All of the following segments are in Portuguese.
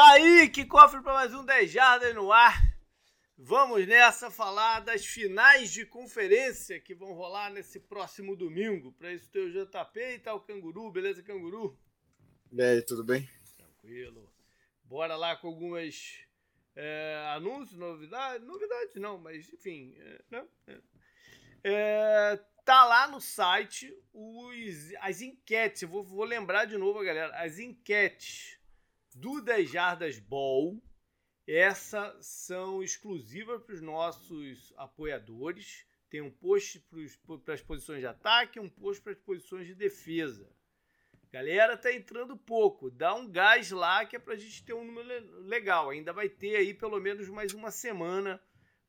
Tá aí, que cofre para mais um 10 Jardas no ar. Vamos nessa falar das finais de conferência que vão rolar nesse próximo domingo. Para isso tem o JP e tá o Canguru, beleza, Canguru? E aí, tudo bem? Tranquilo. Bora lá com algumas é, anúncios, novidades. Novidades não, mas enfim. É, né? é. É, tá lá no site os, as enquetes. Vou, vou lembrar de novo, galera. As enquetes do 10 Jardas Ball. Essas são exclusivas para os nossos apoiadores. Tem um post para as posições de ataque e um post para as posições de defesa. Galera, tá entrando pouco. Dá um gás lá que é para a gente ter um número legal. Ainda vai ter aí pelo menos mais uma semana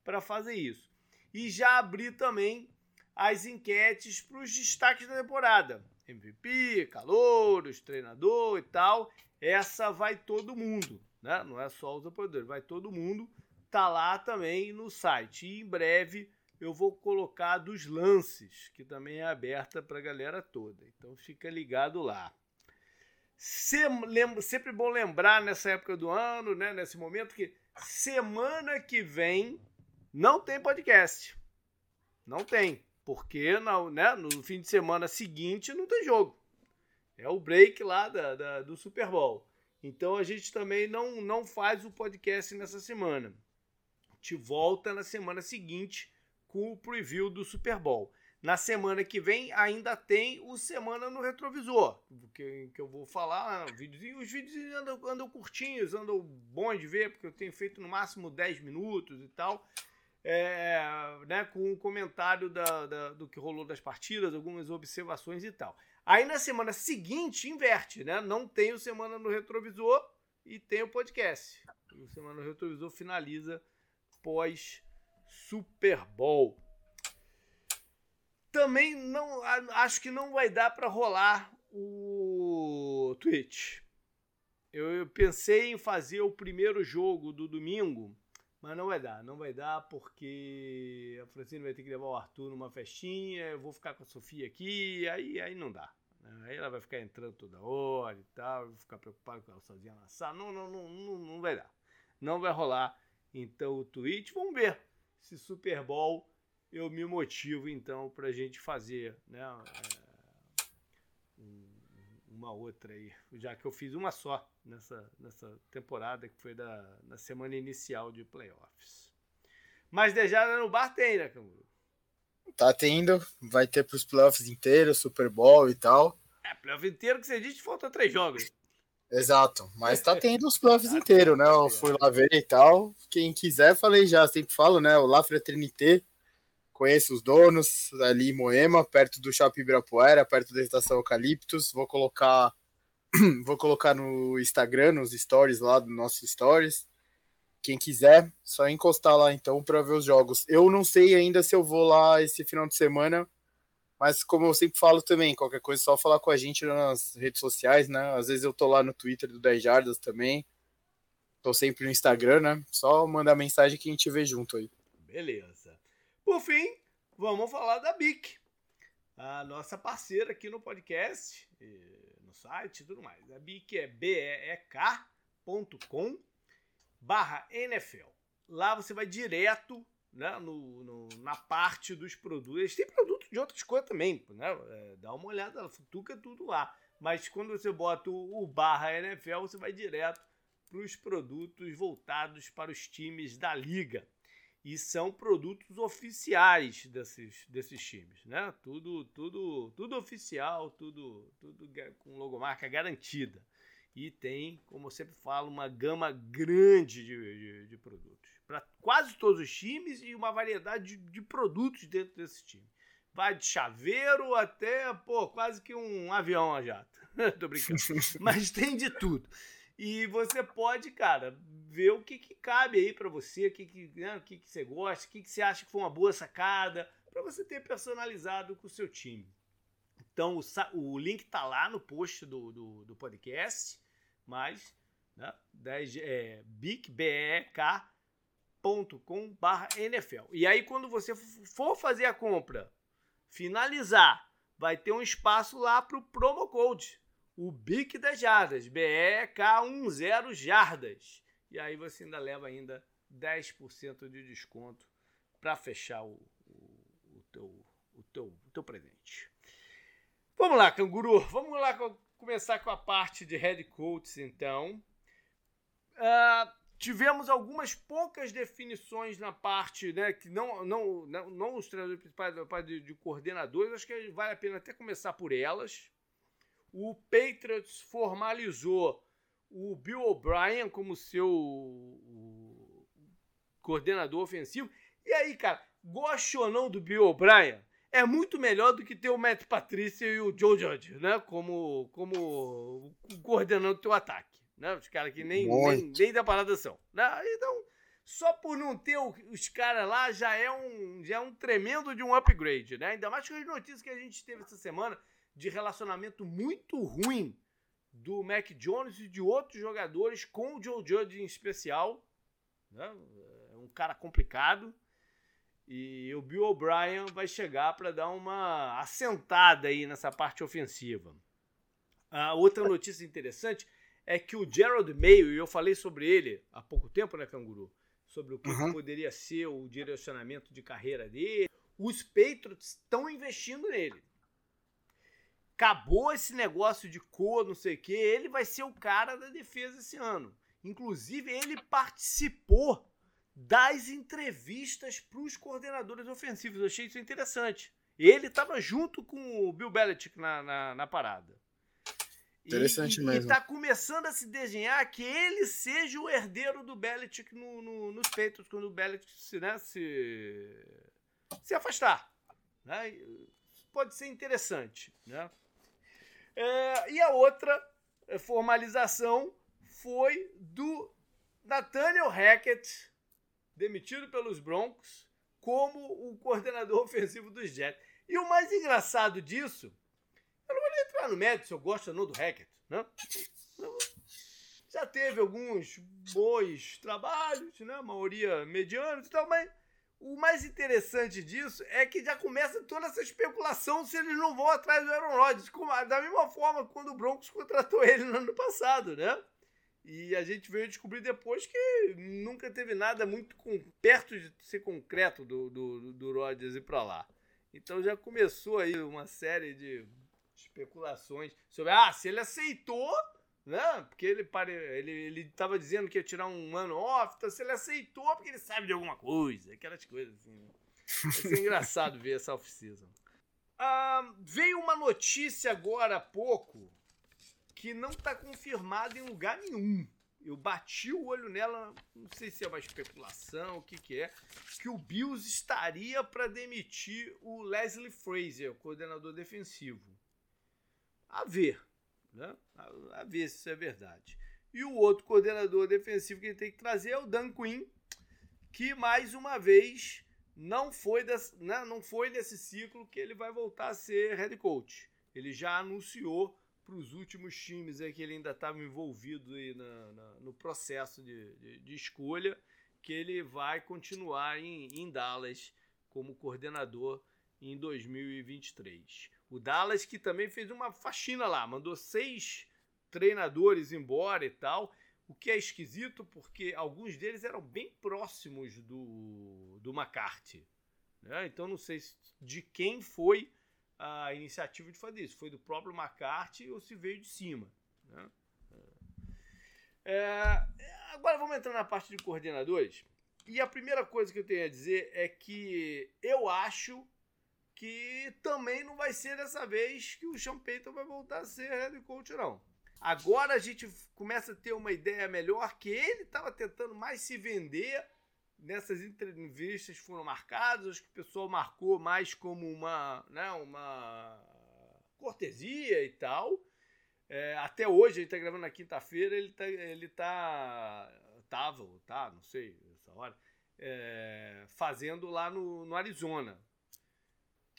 para fazer isso. E já abri também as enquetes para os destaques da temporada. MVP, calouros, treinador e tal. Essa vai todo mundo, né? Não é só os apoiadores, vai todo mundo. Tá lá também no site. E em breve eu vou colocar dos lances, que também é aberta para a galera toda. Então fica ligado lá. sempre bom lembrar nessa época do ano, né, nesse momento, que semana que vem não tem podcast. Não tem. Porque no, né, no fim de semana seguinte não tem jogo. É o break lá da, da, do Super Bowl. Então a gente também não, não faz o podcast nessa semana. Gente volta na semana seguinte com o preview do Super Bowl. Na semana que vem ainda tem o Semana no Retrovisor, que, que eu vou falar. Os vídeos andam, andam curtinhos, andam bons de ver, porque eu tenho feito no máximo 10 minutos e tal é, né, com um comentário da, da, do que rolou das partidas, algumas observações e tal. Aí na semana seguinte inverte, né? Não tem o Semana no Retrovisor e tem o podcast. O Semana no Retrovisor finaliza pós Super Bowl. Também não acho que não vai dar para rolar o Twitch. Eu, eu pensei em fazer o primeiro jogo do domingo mas não vai dar, não vai dar porque a Francine vai ter que levar o Arthur numa festinha, eu vou ficar com a Sofia aqui, aí, aí não dá. Né? Aí ela vai ficar entrando toda hora e tal, vou ficar preocupado com ela sozinha na sala. Não, não, não, não, não vai dar. Não vai rolar. Então o tweet, vamos ver se Super Bowl eu me motivo então pra gente fazer, né? Uma outra aí, já que eu fiz uma só nessa, nessa temporada, que foi da, na semana inicial de playoffs. Mas Dejada no bar tem, né, Canguru? Tá tendo, vai ter pros playoffs inteiros, Super Bowl e tal. É, playoff inteiro que você disse, falta três jogos. Exato, mas tá tendo os playoffs tá inteiros, né? Eu fui lá ver e tal. Quem quiser, falei já, sempre falo, né? O Lafra Trinité, conheço os donos ali em Moema, perto do Shopping Ibirapuera, perto da estação Eucaliptus. Vou colocar vou colocar no Instagram, nos stories lá do nosso stories. Quem quiser, só encostar lá então para ver os jogos. Eu não sei ainda se eu vou lá esse final de semana, mas como eu sempre falo também, qualquer coisa é só falar com a gente nas redes sociais, né? Às vezes eu tô lá no Twitter do 10 Jardas também. Tô sempre no Instagram, né? Só mandar mensagem que a gente vê junto aí. Beleza. Por fim, vamos falar da BIC, a nossa parceira aqui no podcast no site e tudo mais. A BIC é beek.com barra NFL. Lá você vai direto né, no, no, na parte dos produtos. Eles têm produtos de outras coisas também, né? É, dá uma olhada, futuca tudo lá. Mas quando você bota o, o barra NFL, você vai direto para os produtos voltados para os times da liga e são produtos oficiais desses, desses times, né? Tudo, tudo, tudo oficial, tudo, tudo com logomarca garantida. E tem, como eu sempre falo, uma gama grande de, de, de produtos. Para quase todos os times e uma variedade de, de produtos dentro desse time. Vai de chaveiro até, pô, quase que um avião a jato. Tô brincando. Mas tem de tudo. E você pode, cara, ver o que, que cabe aí para você, o que, que, né, o que, que você gosta, o que, que você acha que foi uma boa sacada, para você ter personalizado com o seu time. Então, o, o link tá lá no post do, do, do podcast, mas né, 10, é, bicbek.com NFL. E aí, quando você for fazer a compra, finalizar, vai ter um espaço lá para o promo code o BIC das jardas, BEK10 jardas. E aí você ainda leva ainda 10% de desconto para fechar o, o, o, teu, o, teu, o teu presente. Vamos lá, canguru. Vamos lá começar com a parte de head coaches, então. Uh, tivemos algumas poucas definições na parte, né, que não, não, não, não os treinadores principais, da parte de, de coordenadores, acho que vale a pena até começar por elas. O Patriots formalizou o Bill O'Brien como seu coordenador ofensivo. E aí, cara, goste ou não do Bill O'Brien, é muito melhor do que ter o Matt Patrícia e o Joe Judge, né? Como, como coordenando o teu ataque. Né? Os caras que nem, nem, nem da parada são. Né? Então, só por não ter os caras lá já é, um, já é um tremendo de um upgrade, né? Ainda mais com as notícias que a gente teve essa semana de relacionamento muito ruim do Mac Jones e de outros jogadores com o Joe Judge em especial. Né? É um cara complicado. E o Bill O'Brien vai chegar para dar uma assentada aí nessa parte ofensiva. A outra notícia interessante é que o Gerald Mayo, e eu falei sobre ele há pouco tempo, né, Canguru? Sobre o que uhum. poderia ser o direcionamento de carreira dele. Os Patriots estão investindo nele acabou esse negócio de cor, não sei o que, ele vai ser o cara da defesa esse ano. Inclusive, ele participou das entrevistas para os coordenadores ofensivos. Eu achei isso interessante. Ele estava junto com o Bill Belichick na, na, na parada. Interessante e, mesmo. E está começando a se desenhar que ele seja o herdeiro do Belichick no, no, nos peitos, quando o Belichick se, né, se, se afastar. Né? Pode ser interessante. Né? É, e a outra é, formalização foi do Nathaniel Hackett, demitido pelos Broncos, como o coordenador ofensivo dos Jets. E o mais engraçado disso, eu não vou nem entrar no mérito se eu gosto ou não do Hackett, né? Já teve alguns bons trabalhos, né? A maioria medianos e tal, mas o mais interessante disso é que já começa toda essa especulação se eles não vão atrás do Aaron Rodgers. Da mesma forma quando o Broncos contratou ele no ano passado, né? E a gente veio descobrir depois que nunca teve nada muito com, perto de ser concreto do, do, do Rodgers ir para lá. Então já começou aí uma série de especulações sobre ah, se ele aceitou né? Porque ele ele ele estava dizendo que ia tirar um ano off, então se ele aceitou porque ele sabe de alguma coisa, aquelas coisas assim. Né? Ser engraçado ver essa off-season. Ah, veio uma notícia agora há pouco que não está confirmada em lugar nenhum. Eu bati o olho nela, não sei se é uma especulação, o que, que é, que o Bills estaria para demitir o Leslie Frazier, o coordenador defensivo. A ver. Né? A, a ver se isso é verdade. E o outro coordenador defensivo que ele tem que trazer é o Dan Quinn, que mais uma vez não foi, né, não foi nesse ciclo que ele vai voltar a ser head coach. Ele já anunciou para os últimos times aí que ele ainda estava envolvido aí na, na, no processo de, de, de, escolha que ele vai continuar em, em Dallas como coordenador em 2023. O Dallas que também fez uma faxina lá, mandou seis treinadores embora e tal, o que é esquisito porque alguns deles eram bem próximos do, do McCarthy. Né? Então não sei de quem foi a iniciativa de fazer isso. Foi do próprio McCarthy ou se veio de cima. Né? É, agora vamos entrar na parte de coordenadores. E a primeira coisa que eu tenho a dizer é que eu acho que também não vai ser dessa vez que o Sean Payton vai voltar a ser head coach, não. Agora a gente começa a ter uma ideia melhor que ele estava tentando mais se vender nessas entrevistas foram marcadas, acho que o pessoal marcou mais como uma, né, uma cortesia e tal. É, até hoje, ele está gravando na quinta-feira, ele tá, ele tá, tava, tá, não sei, essa hora, é, fazendo lá no, no Arizona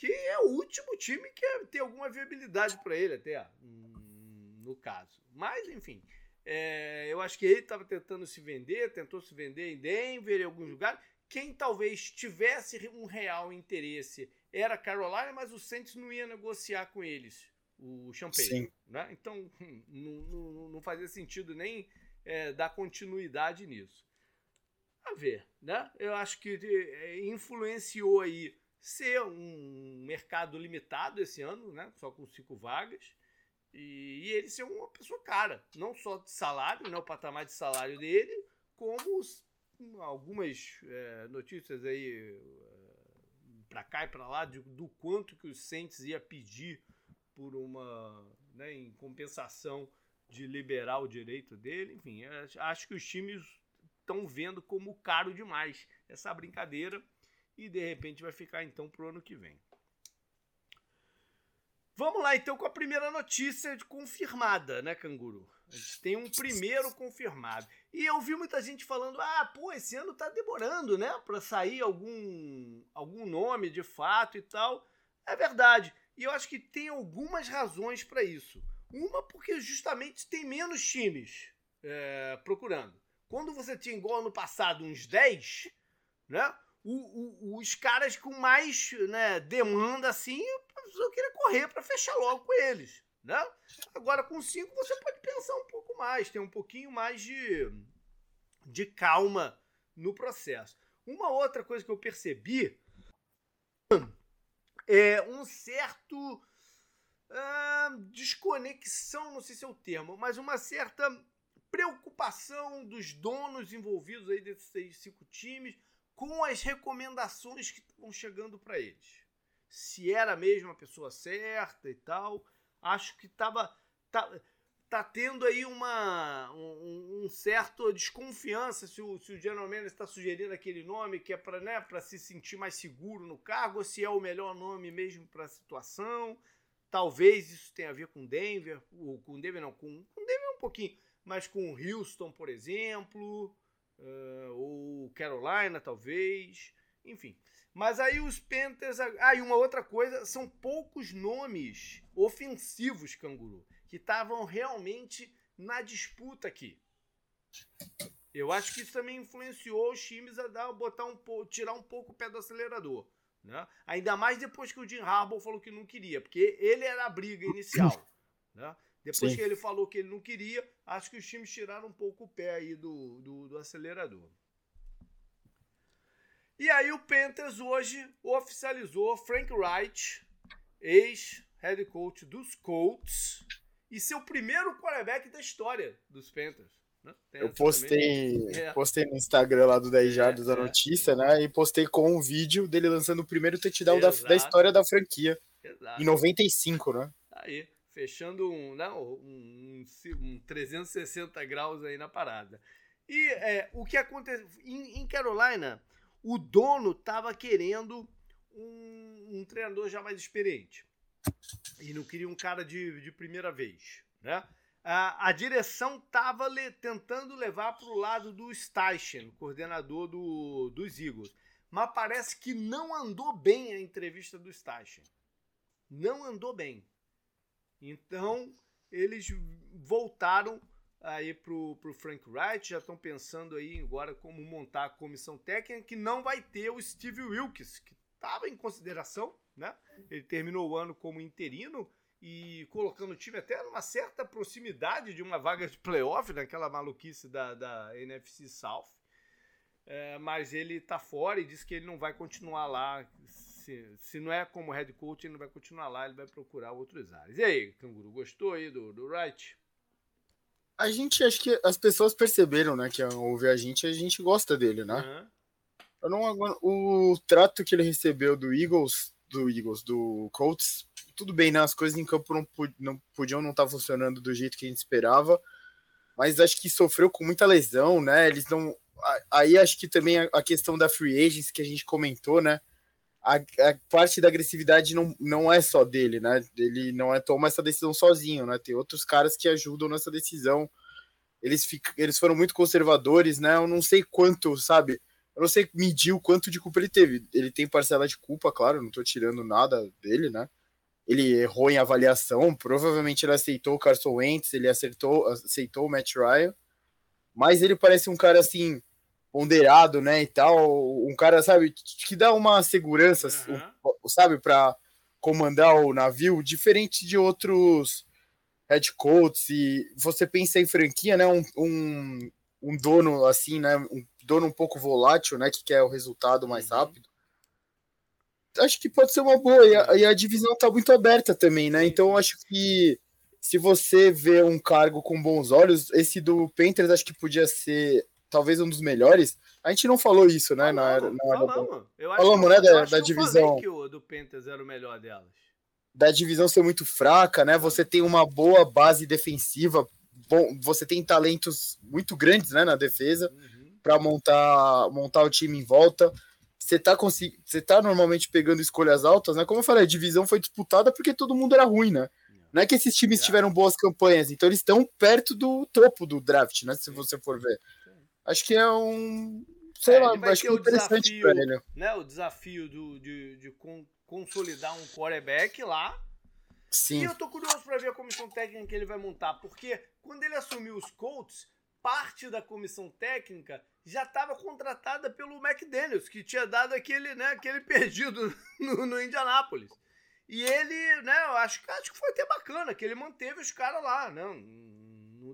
que é o último time que tem alguma viabilidade para ele até, no caso. Mas, enfim, é, eu acho que ele estava tentando se vender, tentou se vender em Denver, em alguns lugares. Quem talvez tivesse um real interesse era a Carolina, mas o Saints não ia negociar com eles o Champagne. Né? Então, hum, não, não, não fazia sentido nem é, dar continuidade nisso. A ver, né? Eu acho que é, influenciou aí ser um mercado limitado esse ano, né? Só com cinco vagas. E, ele ser uma pessoa cara, não só de salário, né? O patamar de salário dele, como os, algumas é, notícias aí é, para cá e para lá de, do quanto que o Saints ia pedir por uma, né, em compensação de liberar o direito dele. Enfim, acho que os times estão vendo como caro demais essa brincadeira e de repente vai ficar então pro ano que vem. Vamos lá então com a primeira notícia confirmada, né, Canguru? A gente tem um primeiro confirmado. E eu vi muita gente falando: "Ah, pô, esse ano tá demorando, né, para sair algum algum nome de fato e tal". É verdade. E eu acho que tem algumas razões para isso. Uma, porque justamente tem menos times é, procurando. Quando você tinha igual ano passado uns 10, né? O, o, os caras com mais né, demanda assim, eu queria correr para fechar logo com eles. Né? Agora com 5 você pode pensar um pouco mais, ter um pouquinho mais de, de calma no processo. Uma outra coisa que eu percebi é um certo uh, desconexão, não sei se é o termo, mas uma certa preocupação dos donos envolvidos aí desses cinco times com as recomendações que estão chegando para eles. Se era mesmo a pessoa certa e tal, acho que tava tá, tá tendo aí uma um, um certo desconfiança se o, se o General Manager está sugerindo aquele nome que é para né, para se sentir mais seguro no cargo, ou se é o melhor nome mesmo para a situação. Talvez isso tenha a ver com Denver, ou com Denver não, com, com Denver um pouquinho, mas com Houston, por exemplo, uh, ou Carolina, talvez, enfim. Mas aí os Panthers. Ah, e uma outra coisa, são poucos nomes ofensivos, canguru, que estavam realmente na disputa aqui. Eu acho que isso também influenciou os times a dar, botar um tirar um pouco o pé do acelerador. Né? Ainda mais depois que o Jim Harbaugh falou que não queria, porque ele era a briga inicial. Né? Depois Sim. que ele falou que ele não queria, acho que os times tiraram um pouco o pé aí do, do, do acelerador. E aí o Panthers hoje oficializou Frank Wright, ex-head coach dos Colts, e seu primeiro quarterback da história dos Panthers. Né? Eu postei, é. postei no Instagram lá do 10 Jardas é, a notícia, é. né? E postei com um vídeo dele lançando o primeiro touchdown da, da história da franquia. Exato. Em 95, né? Aí, fechando um, não, um, um 360 graus aí na parada. E é, o que aconteceu em, em, Carolina, o dono estava querendo um, um, treinador já mais experiente. E não queria um cara de, de primeira vez, né? a, a direção estava le, tentando levar para o lado do Steichen, coordenador do, dos Eagles. Mas parece que não andou bem a entrevista do Steichen. Não andou bem. Então, eles voltaram aí pro, pro Frank Wright, já estão pensando aí agora como montar a comissão técnica, que não vai ter o Steve Wilkes, que estava em consideração, né? Ele terminou o ano como interino, e colocando o time até numa certa proximidade de uma vaga de playoff, naquela maluquice da, da NFC South. É, mas ele tá fora e disse que ele não vai continuar lá. Se, se não é como head coach, ele não vai continuar lá, ele vai procurar outros áreas. E aí, Canguru, gostou aí do, do Wright? A gente, acho que as pessoas perceberam, né, que ouvir a gente, a gente gosta dele, né? Uhum. Eu não, o trato que ele recebeu do Eagles, do Eagles, do Colts, tudo bem, né? As coisas em campo não, não podiam não estar tá funcionando do jeito que a gente esperava, mas acho que sofreu com muita lesão, né? Eles não. Aí acho que também a questão da free agents que a gente comentou, né? A, a, parte da agressividade não, não é só dele, né? Ele não é toma essa decisão sozinho, né? Tem outros caras que ajudam nessa decisão. Eles, fica, eles foram muito conservadores, né? Eu não sei quanto, sabe? Eu não sei medir o quanto de culpa ele teve. Ele tem parcela de culpa, claro, não tô tirando nada dele, né? ele errou em avaliação, provavelmente ele aceitou o Carson Wentz, ele acertou, aceitou o Matt Ryan, mas ele parece um cara assim ponderado, né, e tal, um cara, sabe, que dá uma segurança, uhum. sabe, para comandar o navio, diferente de outros head coaches, e você pensa em franquia, né? Um, um, um dono assim, né? Um dono um pouco volátil, né? Que quer o resultado mais uhum. rápido. Acho que pode ser uma boa, e a, e a divisão tá muito aberta também, né? Então acho que se você vê um cargo com bons olhos, esse do Panthers acho que podia ser talvez um dos melhores. A gente não falou isso, né? Falamos, na, na, falamos. Eu falamos, né? Da, da divisão. que o do Panthers era o melhor delas. Da divisão ser muito fraca, né? Você tem uma boa base defensiva, bom, você tem talentos muito grandes, né, na defesa uhum. para montar montar o time em volta. Você tá consegui... você tá normalmente pegando escolhas altas, né? Como eu falei, a divisão foi disputada porque todo mundo era ruim, né? Não é que esses times tiveram boas campanhas, então eles estão perto do topo do draft, né? Se você for ver. Acho que é um. Sei é, lá, acho que é interessante desafio, pra ele. Né, o desafio do, de, de consolidar um quarterback lá. Sim. E eu tô curioso para ver a comissão técnica que ele vai montar, porque quando ele assumiu os Colts, parte da comissão técnica já estava contratada pelo McDaniels, que tinha dado aquele, né, aquele perdido no, no Indianápolis. E ele, né, eu acho, acho que foi até bacana, que ele manteve os caras lá, né?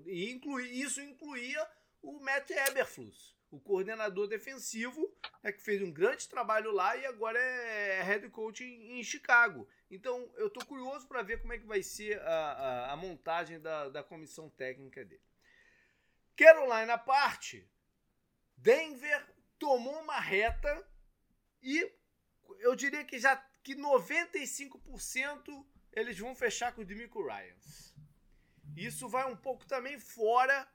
E inclui, isso incluía o Matt Eberflus, o coordenador defensivo, né, que fez um grande trabalho lá e agora é head coach em, em Chicago. Então eu estou curioso para ver como é que vai ser a, a, a montagem da, da comissão técnica dele. Carolina à parte, Denver tomou uma reta e eu diria que já que 95% eles vão fechar com o Demico Ryans. Isso vai um pouco também fora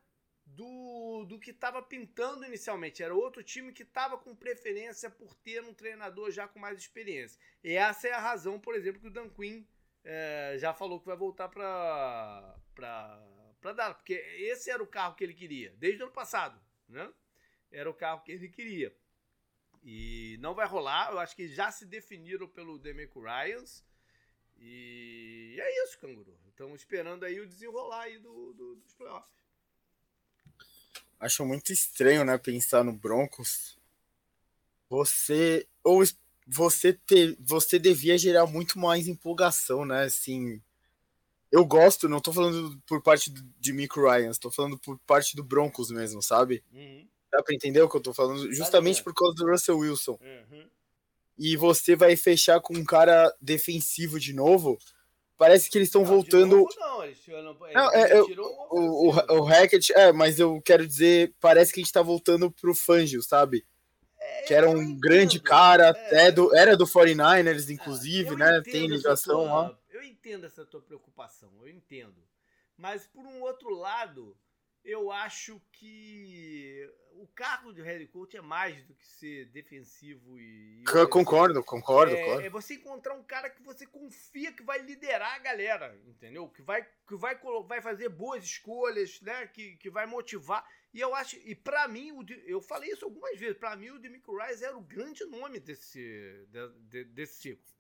do, do que estava pintando inicialmente. Era outro time que estava com preferência por ter um treinador já com mais experiência. E essa é a razão, por exemplo, que o Dan Quinn é, já falou que vai voltar para para dar, porque esse era o carro que ele queria desde o ano passado, né? Era o carro que ele queria. E não vai rolar, eu acho que já se definiram pelo Demeco Ryans. E é isso, canguru. Estamos esperando aí o desenrolar aí do, do, dos playoffs acho muito estranho, né, pensar no Broncos. Você ou você ter, você devia gerar muito mais empolgação, né? Assim, eu gosto, não tô falando por parte de Mick Ryan, tô falando por parte do Broncos mesmo, sabe? Uhum. Dá pra entender o que eu tô falando? Justamente por causa do Russell Wilson. Uhum. E você vai fechar com um cara defensivo de novo Parece que eles estão voltando. Não, eles tiram, não, é, eu, o, o, o Hackett, é, mas eu quero dizer, parece que a gente tá voltando pro Fangio, sabe? É, que era um entendo, grande cara, é, é do, era do 49ers, inclusive, né? Tem ligação lá. Eu entendo essa tua preocupação, eu entendo. Mas por um outro lado, eu acho que o cargo de head coach é mais do que ser defensivo e. e concordo, concordo, é, É você encontrar um cara que você confia que vai liderar a galera, entendeu? Que vai, que vai, vai fazer boas escolhas, né? Que, que vai motivar. E eu acho, e para mim, eu falei isso algumas vezes, para mim o Demico Rice era o grande nome desse, de, desse ciclo.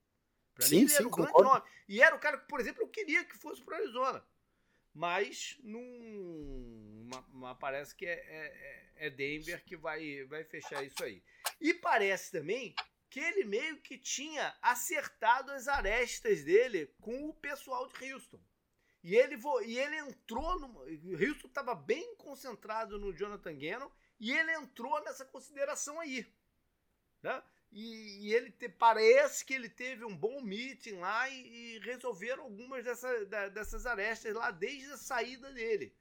Pra sim, mim, sim, era o concordo. nome. E era o cara que, por exemplo, eu queria que fosse pro Arizona mas não, parece que é, é, é, Denver que vai, vai fechar isso aí. E parece também que ele meio que tinha acertado as arestas dele com o pessoal de Houston. E ele, e ele entrou no. Houston estava bem concentrado no Jonathan Gannon e ele entrou nessa consideração aí. Né? E, e ele te, parece que ele teve um bom meeting lá e, e resolveram algumas dessa, da, dessas arestas lá desde a saída dele.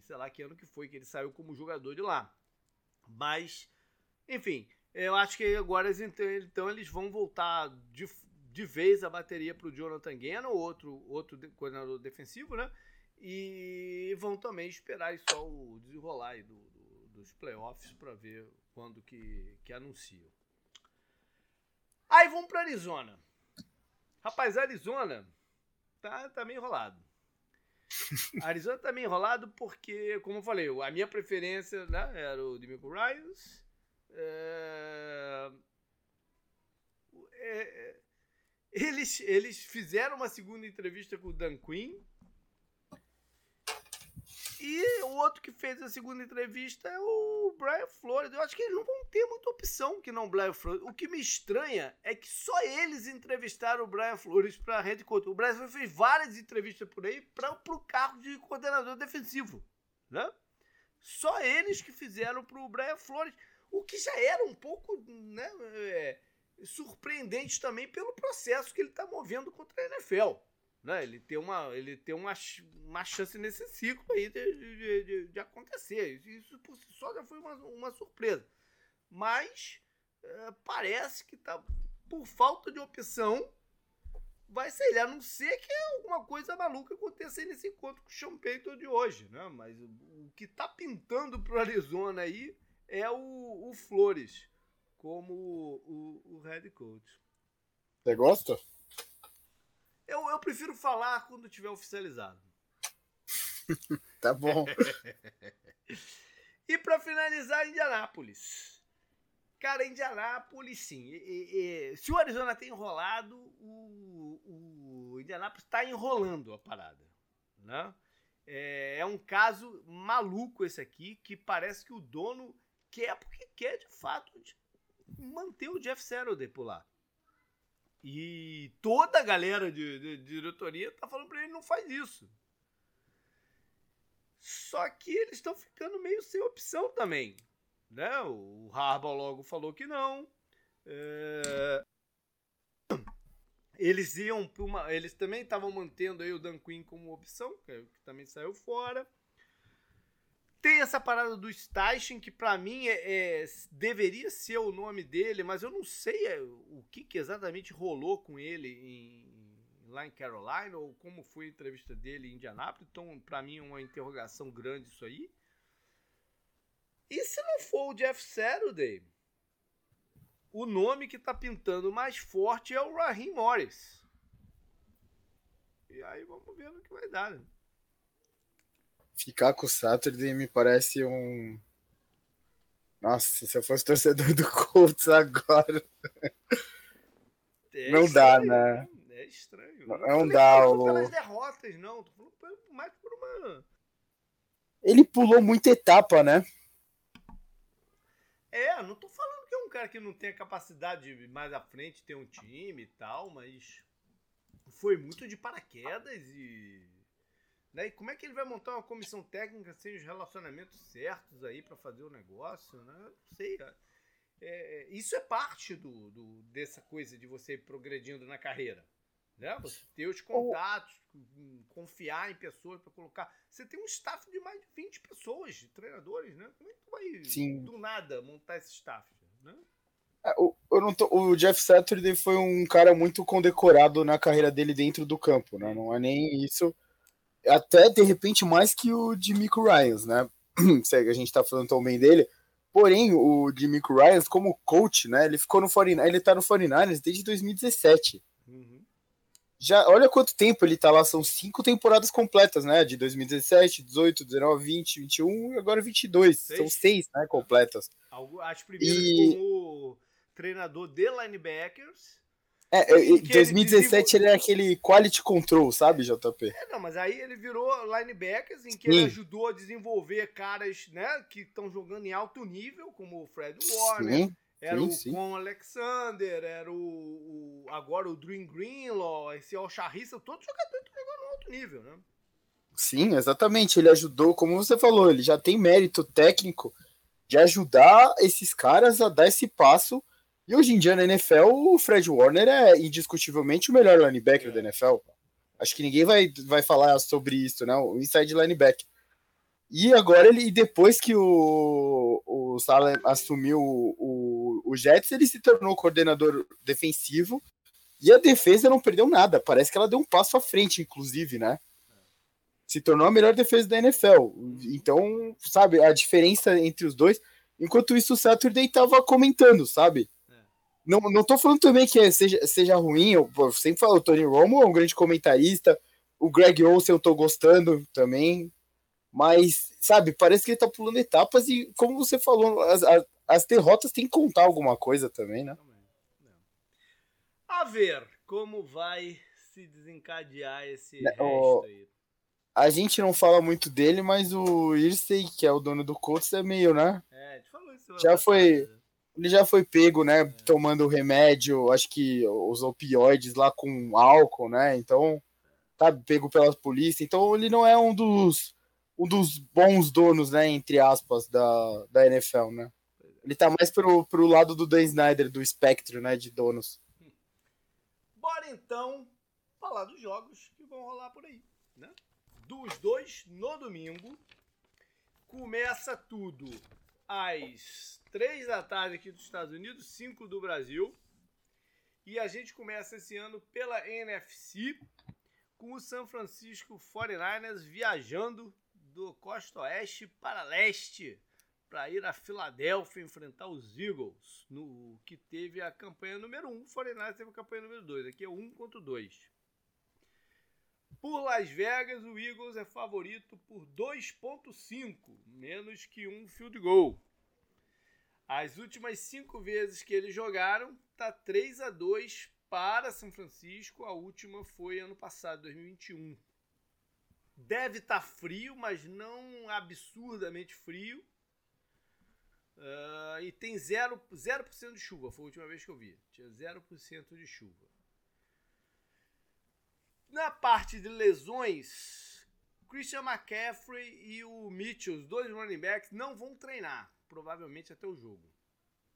Sei lá que ano que foi que ele saiu como jogador de lá. Mas, enfim, eu acho que agora então eles vão voltar de, de vez a bateria para o Jonathan Gannon, outro, outro coordenador defensivo, né? E vão também esperar só o desenrolar do, do, dos playoffs para ver quando que, que anunciam. Aí vamos para Arizona. Rapaz, Arizona tá, tá meio enrolado. Arizona tá meio enrolado porque, como eu falei, a minha preferência né, era o Demico Ryans. É... É, é... Eles, eles fizeram uma segunda entrevista com o Dan Quinn. E o outro que fez a segunda entrevista é o Brian Flores. Eu acho que eles não vão ter muita opção que não o Brian Flores. O que me estranha é que só eles entrevistaram o Brian Flores para Red Coach. O Brian Flores fez várias entrevistas por aí para o cargo de coordenador defensivo, né? Só eles que fizeram pro Brian Flores, o que já era um pouco, né, é, surpreendente também pelo processo que ele está movendo contra a NFL. Né? Ele tem, uma, ele tem uma, uma chance nesse ciclo aí de, de, de, de acontecer. Isso por si só já foi uma, uma surpresa. Mas é, parece que tá por falta de opção vai ser ele, a não ser que alguma coisa maluca aconteça nesse encontro com o Payton de hoje, né? Mas o, o que tá pintando pro Arizona aí é o, o Flores como o, o head coach. Você gosta? Eu, eu prefiro falar quando tiver oficializado. tá bom. e para finalizar, Indianápolis. Cara, Indianápolis, sim. E, e, se o Arizona tem enrolado, o, o Indianápolis está enrolando a parada. Né? É, é, um caso maluco esse aqui, que parece que o dono quer, porque quer de fato manter o Jeff Saturday por lá. E toda a galera de, de, de diretoria tá falando para ele não faz isso. Só que eles estão ficando meio sem opção também. Né? O Harbaugh logo falou que não. É... Eles iam uma. Eles também estavam mantendo aí o Dan Quinn como opção, que também saiu fora. Tem essa parada do Steichen, que para mim é, é, deveria ser o nome dele, mas eu não sei é, o que, que, exatamente rolou com ele em, lá em Carolina, ou como foi a entrevista dele em Indianápolis. Então, para mim, é uma interrogação grande isso aí. E se não for o Jeff Saturday, o nome que tá pintando mais forte é o Raheem Morris. E aí vamos ver no que vai dar, né? Ficar com o Saturday me parece um. Nossa, se eu fosse torcedor do Colts agora. É não estranho, dá, né? É estranho. Não, não dá. O... pelas derrotas, não. Tô falando mais por uma. Ele pulou muita etapa, né? É, não tô falando que é um cara que não tem a capacidade de mais à frente ter um time e tal, mas foi muito de paraquedas e né? E como é que ele vai montar uma comissão técnica sem os relacionamentos certos aí para fazer o negócio? Né? Não sei. É, é, isso é parte do, do, dessa coisa de você ir progredindo na carreira. Né? Você ter os contatos, confiar em pessoas para colocar. Você tem um staff de mais de 20 pessoas, de treinadores, né? Como é que tu vai Sim. do nada montar esse staff? Né? É, o, eu não tô, o Jeff Saturday foi um cara muito condecorado na carreira dele dentro do campo, né? Não é nem isso até de repente mais que o de Mico Ryans, né? a gente tá falando tão bem dele. Porém, o de Mico Ryans, como coach, né? Ele ficou no 49, ele tá no 49ers desde 2017. Uhum. Já, olha quanto tempo ele tá lá, são cinco temporadas completas, né? De 2017, 18, 19, 20, 21 e agora 22. Seis. São seis, né? Completas. As primeiras e... como treinador de linebackers é, em 2017 ele era aquele quality control, sabe, JP? É, não, mas aí ele virou linebackers, em que Sim. ele ajudou a desenvolver caras, né, que estão jogando em alto nível, como o Fred Warner, sim, era sim, o sim. Con Alexander, era o, o, agora o Dream Greenlaw, esse Al Charrissa, todos jogadores estão jogando em alto nível, né? Sim, exatamente. Ele ajudou, como você falou, ele já tem mérito técnico de ajudar esses caras a dar esse passo e hoje em dia na NFL, o Fred Warner é indiscutivelmente o melhor linebacker da NFL. Acho que ninguém vai, vai falar sobre isso, né? O inside linebacker. E agora ele, depois que o, o Salem assumiu o, o, o Jets, ele se tornou coordenador defensivo e a defesa não perdeu nada. Parece que ela deu um passo à frente, inclusive, né? Se tornou a melhor defesa da NFL. Então, sabe, a diferença entre os dois. Enquanto isso, o Saturday tava comentando, sabe? Não, não tô falando também que é, seja, seja ruim, eu, eu sempre falo, o Tony Romo é um grande comentarista, o Greg Olsen eu tô gostando também, mas, sabe, parece que ele tá pulando etapas e, como você falou, as, as, as derrotas tem que contar alguma coisa também, né? A ver como vai se desencadear esse né, resto aí. A gente não fala muito dele, mas o Irsey, que é o dono do Colts, é meio, né? É, a gente falou isso. Já foi. Ele já foi pego, né? Tomando remédio, acho que os opioides lá com álcool, né? Então, tá pego pela polícia. Então, ele não é um dos, um dos bons donos, né? Entre aspas, da, da NFL, né? Ele tá mais pro, pro lado do Dan Snyder, do espectro, né? De donos. Bora então falar dos jogos que vão rolar por aí, né? Dos dois no domingo. Começa tudo às três da tarde aqui dos Estados Unidos, 5 do Brasil. E a gente começa esse ano pela NFC com o San Francisco 49ers viajando do costa oeste para leste para ir a Filadélfia enfrentar os Eagles, no que teve a campanha número 1. Um. O 49ers teve a campanha número 2, aqui é 1 um contra 2. Por Las Vegas, o Eagles é favorito por 2.5, menos que um field goal. As últimas cinco vezes que eles jogaram, tá 3 a 2 para São Francisco. A última foi ano passado, 2021. Deve estar tá frio, mas não absurdamente frio. Uh, e tem 0%, 0 de chuva, foi a última vez que eu vi. Tinha 0% de chuva. Na parte de lesões, Christian McCaffrey e o Mitchell, os dois running backs, não vão treinar, provavelmente até o jogo.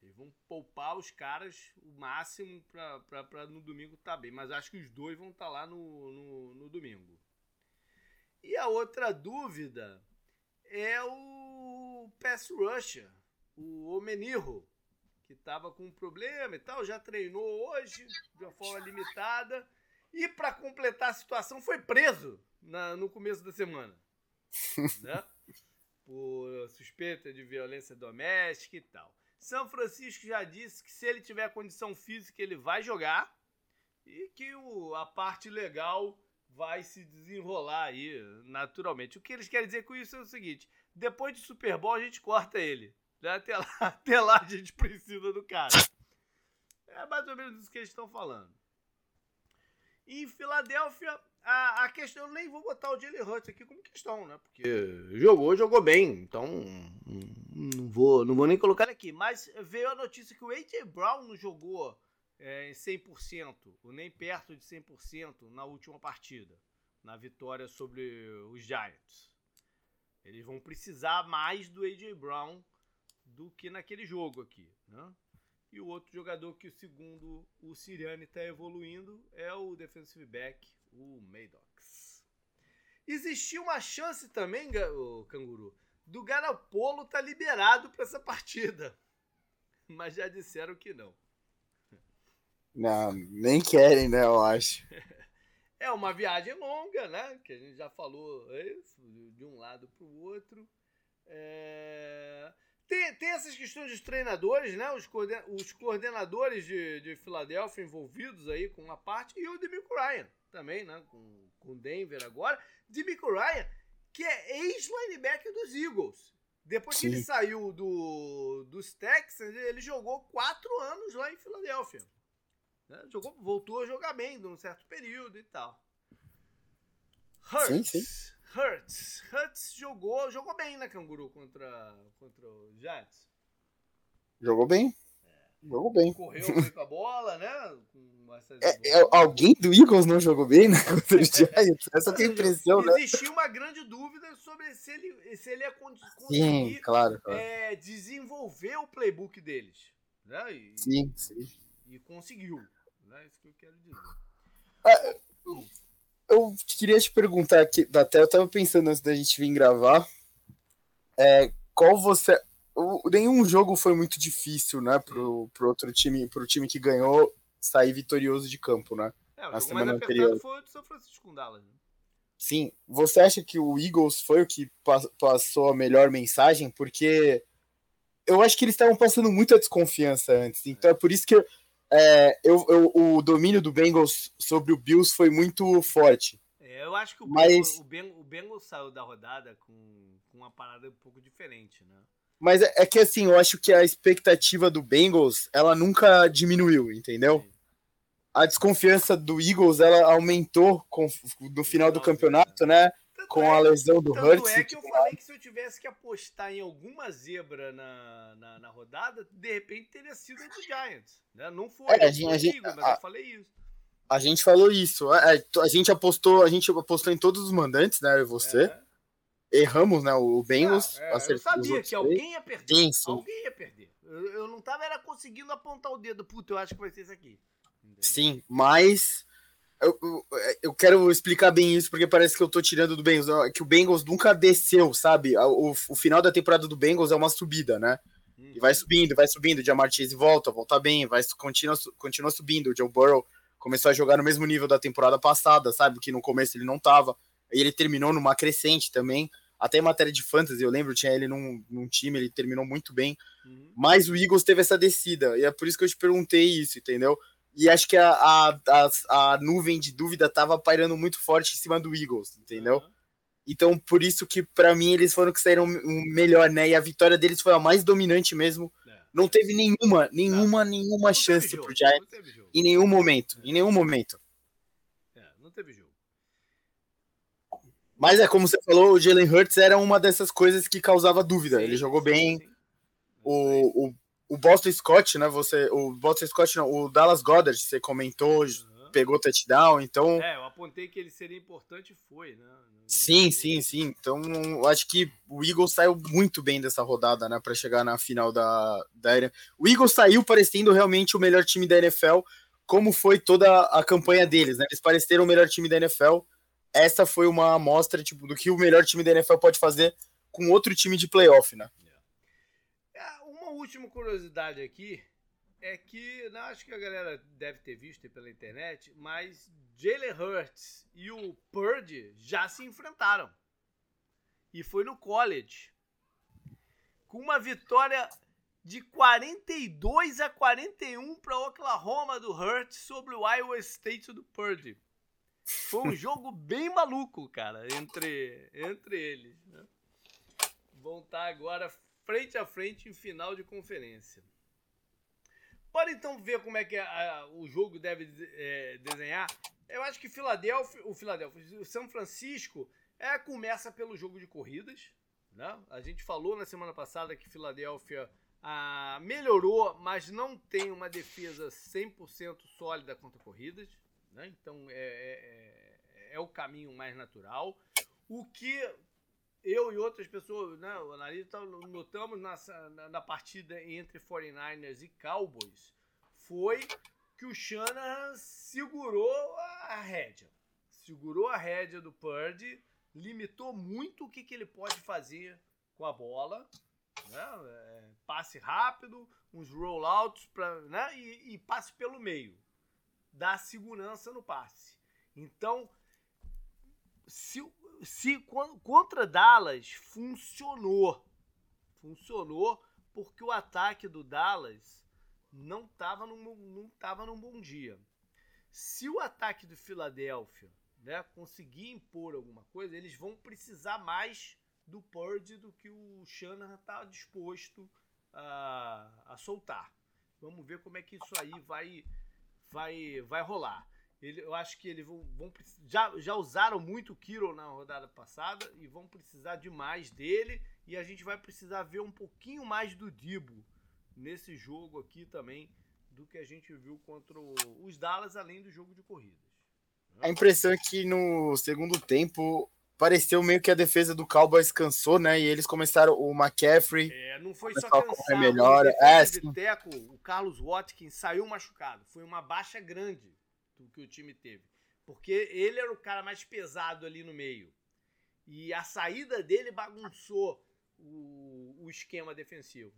Eles vão poupar os caras o máximo para no domingo estar tá bem, mas acho que os dois vão estar tá lá no, no, no domingo. E a outra dúvida é o pass rusher o Omenirro, que estava com um problema e tal, já treinou hoje de uma forma limitada. E para completar a situação, foi preso na, no começo da semana. né? Por suspeita de violência doméstica e tal. São Francisco já disse que se ele tiver condição física, ele vai jogar. E que o, a parte legal vai se desenrolar aí naturalmente. O que eles querem dizer com isso é o seguinte: depois de Super Bowl a gente corta ele. Né? Até, lá, até lá a gente precisa do cara. É mais ou menos isso que eles estão falando. Em Filadélfia, a, a questão, eu nem vou botar o Jalen Hurts aqui como questão, né? Porque jogou, jogou bem, então não vou, não vou nem colocar aqui. Mas veio a notícia que o A.J. Brown não jogou é, 100%, ou nem perto de 100% na última partida, na vitória sobre os Giants. Eles vão precisar mais do A.J. Brown do que naquele jogo aqui. Né? E o outro jogador que, segundo o Siriani, está evoluindo é o defensive back, o Maddox. Existia uma chance também, o Canguru, do Garapolo estar tá liberado para essa partida. Mas já disseram que não. Não, nem querem, né? Eu acho. É uma viagem longa, né? Que a gente já falou isso, de um lado para o outro. É... Tem, tem essas questões dos treinadores, né? Os, coorden os coordenadores de, de Filadélfia envolvidos aí com uma parte e o Demico Ryan também, né? Com, com Denver agora. Demico Ryan, que é ex-linebacker dos Eagles. Depois Sim. que ele saiu do, dos Texans, ele jogou quatro anos lá em Filadélfia. Né? Jogou, voltou a jogar bem num certo período e tal. Hurts. Sim, sim. Hurts. Hurts jogou, jogou bem na Canguru contra, contra o Giants. Jogou bem. É. Jogou bem. Correu bem com a bola, né? É, é, alguém do Eagles não jogou bem né, contra os Giants? Essa tem a impressão, né? Existia uma grande dúvida sobre se ele, se ele ia conseguir sim, claro, claro. É, desenvolver o playbook deles. Né? E, sim, sim. E conseguiu. Né? Isso que eu quero dizer. É, eu queria te perguntar aqui, até eu tava pensando antes da gente vir gravar, é, qual você. O, nenhum jogo foi muito difícil, né, pro, pro outro time, pro time que ganhou sair vitorioso de campo, né? É, o na semana anterior. foi o de São Francisco com Dallas. Né? Sim, você acha que o Eagles foi o que passou a melhor mensagem? Porque eu acho que eles estavam passando muita desconfiança antes. Então é por isso que eu, é, eu, eu, o domínio do Bengals sobre o Bills foi muito forte. É, eu acho que o, mas... Bengals, o, Bengals, o Bengals saiu da rodada com, com uma parada um pouco diferente, né? Mas é, é, que assim, eu acho que a expectativa do Bengals, ela nunca diminuiu, entendeu? Sim. A desconfiança do Eagles, ela aumentou com, no final do campeonato, né? Com é, a lesão do tanto Hurts. é que eu falei que se eu tivesse que apostar em alguma zebra na, na, na rodada, de repente teria sido do Giants. Né? Não foi, é, a gente, a gente, mas a, eu falei isso. A gente falou isso. A, é, a, gente apostou, a gente apostou em todos os mandantes, né? Eu e você. É. Erramos, né? O Bengals. Ah, é, eu sabia que alguém ia perder. Sim, sim. Alguém ia perder. Eu, eu não tava era conseguindo apontar o dedo. Puta, eu acho que vai ser esse aqui. Entendeu? Sim, mas eu, eu, eu, quero explicar bem isso, porque parece que eu tô tirando do Bengals. Que o Bengals nunca desceu, sabe? O, o final da temporada do Bengals é uma subida, né? E vai subindo, vai subindo. O Jamar Chase volta, volta bem, vai, continua, continua subindo. O Joe Burrow começou a jogar no mesmo nível da temporada passada, sabe? Que no começo ele não tava. E ele terminou numa crescente também. Até em matéria de fantasy, eu lembro, tinha ele num, num time, ele terminou muito bem. Uhum. Mas o Eagles teve essa descida. E é por isso que eu te perguntei isso, entendeu? E acho que a, a, a, a, nuvem de dúvida tava pairando muito forte em cima do Eagles, entendeu? Uhum. Então, por isso que para mim eles foram que saíram melhor, né? E a vitória deles foi a mais dominante mesmo. É. Não teve nenhuma, nenhuma, não. nenhuma não chance pro Giants em nenhum momento, é. em nenhum momento. É, não teve jogo. Mas é como você falou, o Jalen Hurts era uma dessas coisas que causava dúvida. Sim, Ele jogou sim, bem. Sim. O, o o Boston Scott, né? Você, o Boston Scott, não, o Dallas Goddard, você comentou, uhum. pegou touchdown, então. É, eu apontei que ele seria importante e foi, né? Sim, sim, sim. Então, acho que o Eagles saiu muito bem dessa rodada, né, para chegar na final da, da O Eagles saiu parecendo realmente o melhor time da NFL, como foi toda a campanha deles, né? Eles pareceram o melhor time da NFL. Essa foi uma amostra tipo do que o melhor time da NFL pode fazer com outro time de playoff, né? Última curiosidade aqui é que, não, acho que a galera deve ter visto pela internet, mas Jalen Hurts e o Purdy já se enfrentaram. E foi no college. Com uma vitória de 42 a 41 para Oklahoma do Hurts sobre o Iowa State do Purdy. Foi um jogo bem maluco, cara, entre, entre eles. Né? Vão estar tá agora frente a frente em final de conferência. Para então ver como é que a, o jogo deve é, desenhar, eu acho que Filadélfia, o Filadélfia, o São Francisco é começa pelo jogo de corridas, né? A gente falou na semana passada que Filadélfia ah, melhorou, mas não tem uma defesa 100% sólida contra corridas, né? Então é, é, é, é o caminho mais natural. O que eu e outras pessoas, né, o analista, notamos na, na, na, partida entre 49ers e Cowboys foi que o Shanahan segurou a rédea. Segurou a rédea do Purdy, limitou muito o que, que ele pode fazer com a bola. Né? É, passe rápido, uns rollouts pra, né? e, e passe pelo meio. Dá segurança no passe. Então, se, se contra Dallas funcionou. Funcionou porque o ataque do Dallas não estava num, num bom dia. Se o ataque do Philadelphia né, conseguir impor alguma coisa, eles vão precisar mais do Purdy do que o Shanahan está disposto a, a soltar. Vamos ver como é que isso aí vai, vai, vai rolar. Ele, eu acho que eles vão, vão já, já usaram muito o Kiro na rodada passada e vão precisar de mais dele. E a gente vai precisar ver um pouquinho mais do Dibo nesse jogo aqui também do que a gente viu contra os Dallas, além do jogo de corridas. A impressão é que no segundo tempo pareceu meio que a defesa do Cowboys cansou, né? E eles começaram o McCaffrey. É, não foi só cansar. Melhor. É, o, Teco, o Carlos Watkins saiu machucado. Foi uma baixa grande que o time teve. Porque ele era o cara mais pesado ali no meio. E a saída dele bagunçou o, o esquema defensivo.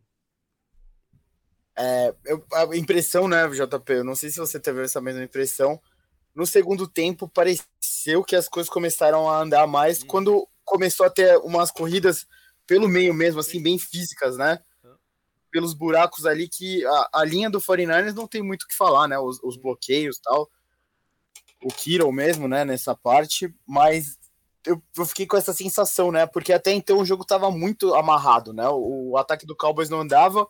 É, eu, a impressão, né, JP? Eu não sei se você teve essa mesma impressão. No segundo tempo, pareceu que as coisas começaram a andar mais hum. quando começou a ter umas corridas pelo meio mesmo, assim, bem físicas, né? Pelos buracos ali que a, a linha do 49ers não tem muito o que falar, né? Os, os bloqueios tal o Kiro mesmo, né, nessa parte, mas eu, eu, fiquei com essa sensação, né, porque até então o jogo estava muito amarrado, né, o, o, ataque do Cowboys não andava,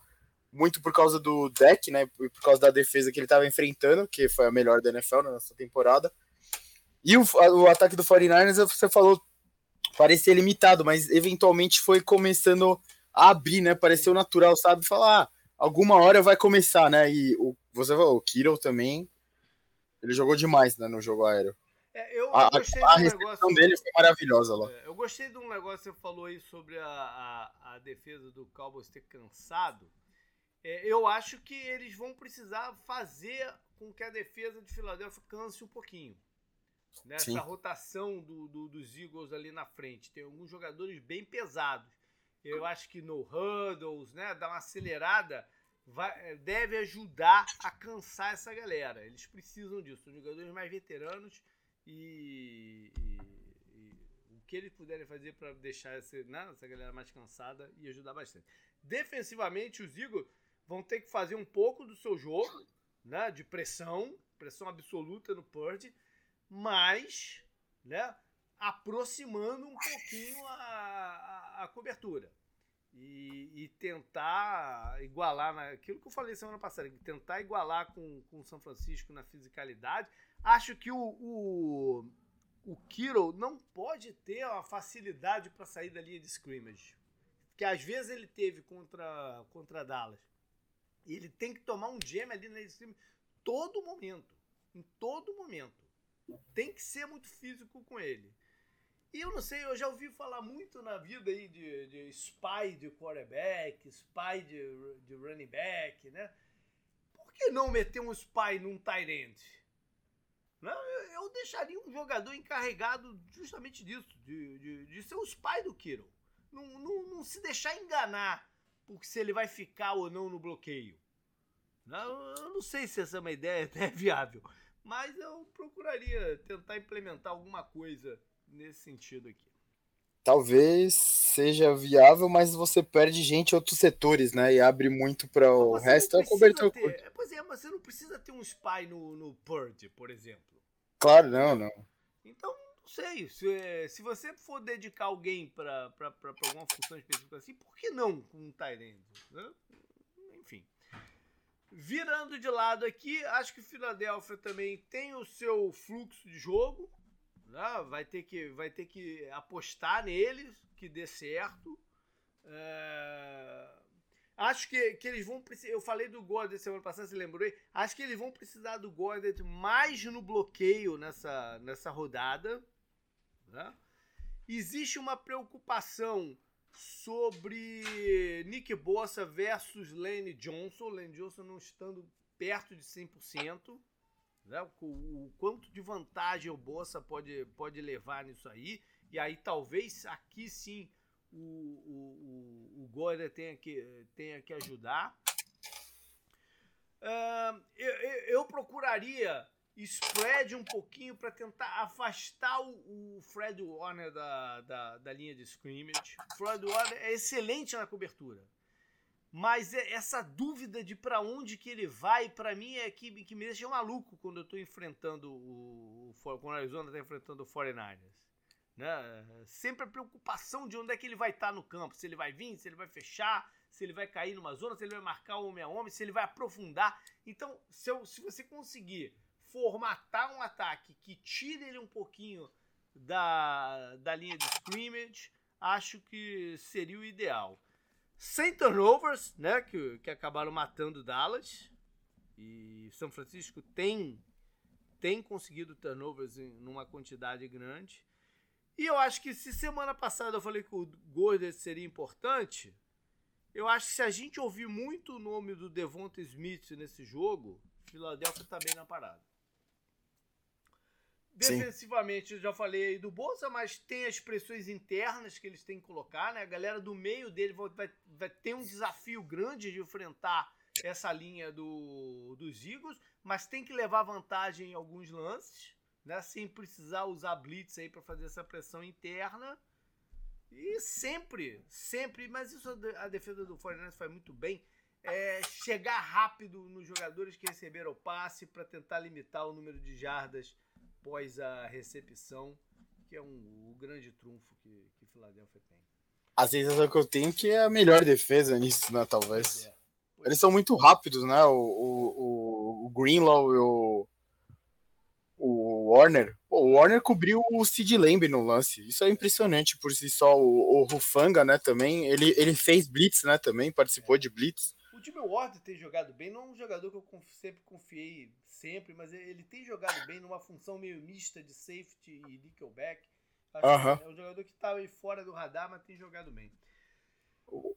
muito por causa do deck, né, por causa da defesa que ele estava enfrentando, que foi a melhor da NFL nessa temporada, e o, o ataque do 49ers, você falou parecia limitado, mas eventualmente foi começando a abrir, né? Pareceu natural, sabe? Falar, ah, alguma hora vai começar, né? E o, você falou, o Kiro também, ele jogou demais né, no jogo aéreo. É, eu, a, gostei a, a recepção dele foi maravilhosa lá. É, eu gostei de um negócio que você falou aí sobre a, a, a defesa do Cowboys ter cansado. É, eu acho que eles vão precisar fazer com que a defesa de Filadélfia canse um pouquinho. Nessa né? rotação do, do, dos Eagles ali na frente. Tem alguns jogadores bem pesados. Eu acho que no huddles, né, dar uma acelerada, vai, deve ajudar a cansar essa galera. Eles precisam disso. São jogadores mais veteranos e, e, e o que eles puderem fazer para deixar essa, né, essa galera mais cansada e ajudar bastante. Defensivamente, os Eagles vão ter que fazer um pouco do seu jogo, né, de pressão, pressão absoluta no Purdy, mas, né, aproximando um pouquinho a, a, a cobertura. E, e, tentar igualar naquilo que eu falei semana passada, tentar igualar com o São Francisco na fisicalidade. Acho que o, o, o Kiro não pode ter uma facilidade para sair da linha de scrimmage. Que às vezes ele teve contra, contra Dallas. E ele tem que tomar um jam ali na linha de scrimmage todo momento. Em todo momento. Tem que ser muito físico com ele. E eu não sei, eu já ouvi falar muito na vida aí de, de spy de quarterback, spy de, de running back, né? Por que não meter um spy num tight end? Não, eu, deixaria um jogador encarregado justamente disso, de, de, de ser o spy do Kiro. Não, não, não se deixar enganar por se ele vai ficar ou não no bloqueio. Não, eu não sei se essa é uma ideia até viável, mas eu procuraria tentar implementar alguma coisa nesse sentido aqui. Talvez seja viável, mas você perde gente em outros setores, né? E abre muito para o resto, é cobertor ter, curto. Pois é, mas você não precisa ter um spy no, no Purge, por exemplo. Claro, não, não. Então, não sei. Se, se você for dedicar alguém para alguma função específica assim, por que não com um Tyrant? Né? Enfim. Virando de lado aqui, acho que o Philadelphia também tem o seu fluxo de jogo. Né? Vai, ter que, vai ter que apostar neles, que dê certo. É... Acho que, que eles vão precisar. Eu falei do Gordon semana passada, você lembrou? Acho que eles vão precisar do Gordon mais no bloqueio nessa, nessa rodada. Né? Existe uma preocupação sobre Nick Bossa versus Lane Johnson. Lane Johnson não estando perto de 100%. Né? O, o, quanto de vantagem o Bossa pode, pode levar nisso aí. E aí talvez aqui sim o, o, o, o tenha que, tenha que ajudar. Uh, eu, eu, procuraria spread um pouquinho para tentar afastar o, o, Fred Warner da, da, da linha de scrimmage. O Fred Warner é excelente na cobertura. Mas é, essa dúvida de para onde que ele vai, para mim é que, que me deixa maluco quando eu estou enfrentando o, quando o Arizona está enfrentando o 49ers. Né? Sempre a preocupação de onde é que ele vai estar tá no campo, se ele vai vir, se ele vai fechar, se ele vai cair numa zona, se ele vai marcar homem a homem, se ele vai aprofundar. Então, se, eu, se você conseguir formatar um ataque que tire ele um pouquinho da, da linha de scrimmage, acho que seria o ideal. Sem turnovers, né? Que, que acabaram matando Dallas. E São Francisco tem, tem conseguido turnovers em numa quantidade grande. E eu acho que se semana passada eu falei que o Gordon seria importante, eu acho que se a gente ouvir muito o nome do Devonta Smith nesse jogo, Philadelphia está bem na parada. Defensivamente, eu já falei aí do Bolsa, mas tem as pressões internas que eles têm que colocar, né? A galera do meio dele vai, vai ter um desafio grande de enfrentar essa linha do, dos Eagles, mas tem que levar vantagem em alguns lances, né? Sem precisar usar blitz aí para fazer essa pressão interna. E sempre, sempre, mas isso a defesa do Fortaleza faz muito bem, é chegar rápido nos jogadores que receberam o passe para tentar limitar o número de jardas após a recepção, que é um, o grande trunfo que, que Filadélfia tem. A sensação que eu tenho é que é a melhor defesa nisso, né? Talvez. É. Eles são muito rápidos, né? O, o, o Greenlaw e o, o Warner. Pô, o Warner cobriu o Sid Lamb no lance. Isso é impressionante por si só. O, o Rufanga, né, também. Ele, ele fez blitz, né, também. Participou de blitz. O Jimmy Ward tem jogado bem. Não é um jogador que eu sempre confiei sempre, mas ele tem jogado bem numa função meio mista de safety e nickelback. Uh -huh. É um jogador que tá aí fora do radar, mas tem jogado bem.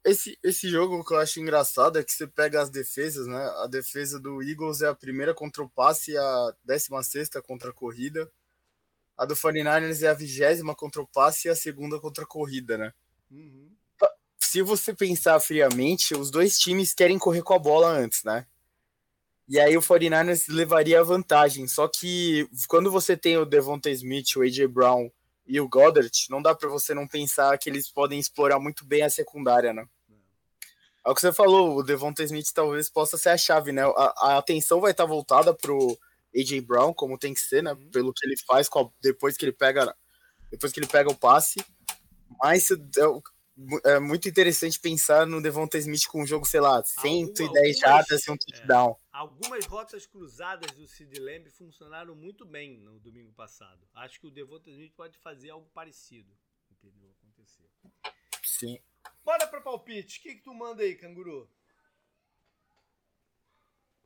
Esse, esse jogo que eu acho engraçado é que você pega as defesas, né? A defesa do Eagles é a primeira contra o passe e a 16 contra a corrida. A do 49ers é a vigésima contra o passe e a segunda contra a corrida, né? Uhum. Se você pensar friamente, os dois times querem correr com a bola antes, né? E aí o 49ers levaria a vantagem. Só que quando você tem o Devonta Smith, o AJ Brown e o Goddard, não dá para você não pensar que eles podem explorar muito bem a secundária, né? É o que você falou, o Devonta Smith talvez possa ser a chave, né? A, a atenção vai estar voltada pro AJ Brown, como tem que ser, né? Uhum. Pelo que ele faz a, depois que ele pega depois que ele pega o passe. Mas é, é muito interessante pensar no Devonta Smith com um jogo, sei lá, 110 jardas e um touchdown. É algumas rotas cruzadas do Sid Lamb funcionaram muito bem no domingo passado. Acho que o Devonta Smith pode fazer algo parecido. Entendeu? Acontecer. Sim. Bora para palpite. O que, que tu manda aí, canguru?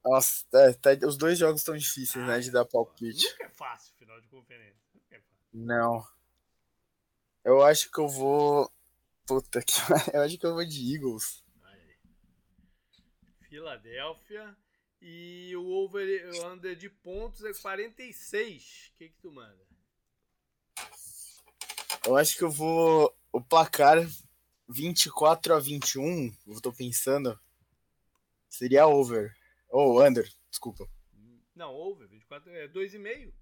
Nossa, é, tá, os dois jogos estão difíceis, ah, né? De dar palpite. Nunca é fácil final de conferência. É Não. Eu acho que eu vou. Puta que. Eu acho que eu vou de Eagles. Filadélfia. E o over o under de pontos é 46. O que, que tu manda? Eu acho que eu vou. O placar 24 a 21, eu tô pensando. Seria over. Ou oh, under, desculpa. Não, over. 24 é 2,5.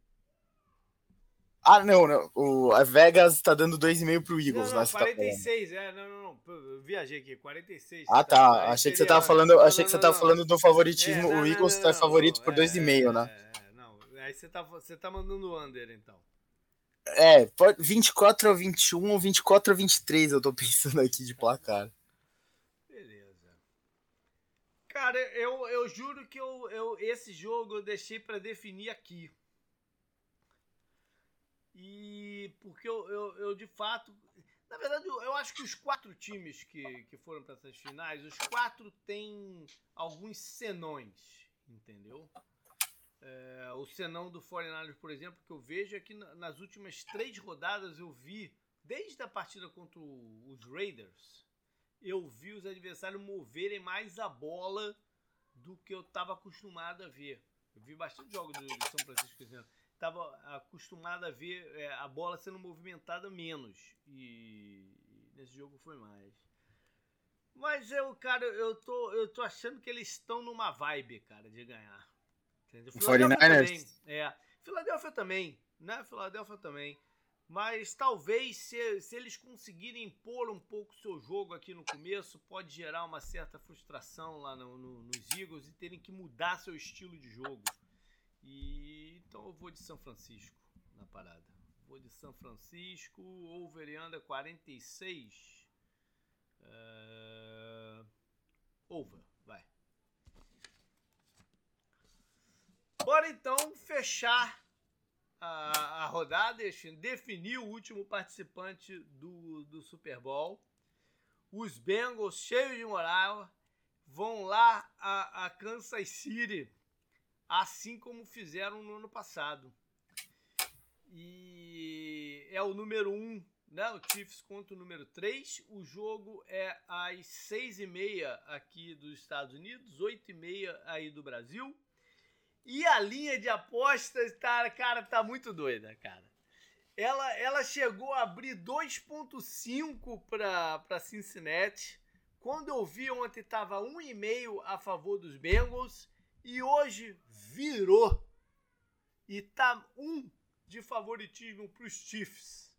Ah, não, não. O, a Vegas tá dando 2,5 pro Eagles, não, não, né? 46, tá é, não, não, não. Eu viajei aqui, 46. Ah, tá. tá achei que você tava falando, não, achei que você tava falando do favoritismo. É, o Eagles tá favorito por 2,5, é, né? É, é, não. Aí você tá, você tá mandando under, então. É, 24 a 21 ou 24 a 23, eu tô pensando aqui de placar. Beleza. Cara, eu, eu juro que eu, eu, esse jogo eu deixei para definir aqui. E porque eu, eu, eu, de fato. Na verdade, eu acho que os quatro times que, que foram para essas finais, os quatro têm alguns senões, entendeu? É, o senão do 49 por exemplo, que eu vejo é que nas últimas três rodadas eu vi, desde a partida contra os Raiders, eu vi os adversários moverem mais a bola do que eu estava acostumado a ver. Eu vi bastante jogos do, São Francisco esse ano estava acostumado a ver é, a bola sendo movimentada menos. E, nesse jogo foi mais. Mas eu, cara, eu tô, eu tô achando que eles estão numa vibe, cara, de ganhar. Entendeu? Filadélfia também. É. Filadélfia também, né? Filadélfia também. Mas talvez se, se eles conseguirem impor um pouco o seu jogo aqui no começo, pode gerar uma certa frustração lá no, no, nos Eagles e terem que mudar seu estilo de jogo. E então eu vou de São Francisco na parada. Vou de São Francisco, over e under 46. Uh, over, vai. Bora então fechar a, a rodada, definir o último participante do, do Super Bowl. Os Bengals, cheios de moral, vão lá a, a Kansas City assim como fizeram no ano passado. E é o número 1, um, né? O Chiefs contra o número 3. O jogo é às 6h30 aqui dos Estados Unidos, 8h30 aí do Brasil. E a linha de apostas, tá, cara, tá muito doida, cara. Ela, ela chegou a abrir 2,5 para Cincinnati. Quando eu vi ontem, estava 1,5 a favor dos Bengals. E hoje virou. E tá um de favoritismo para os Chiefs.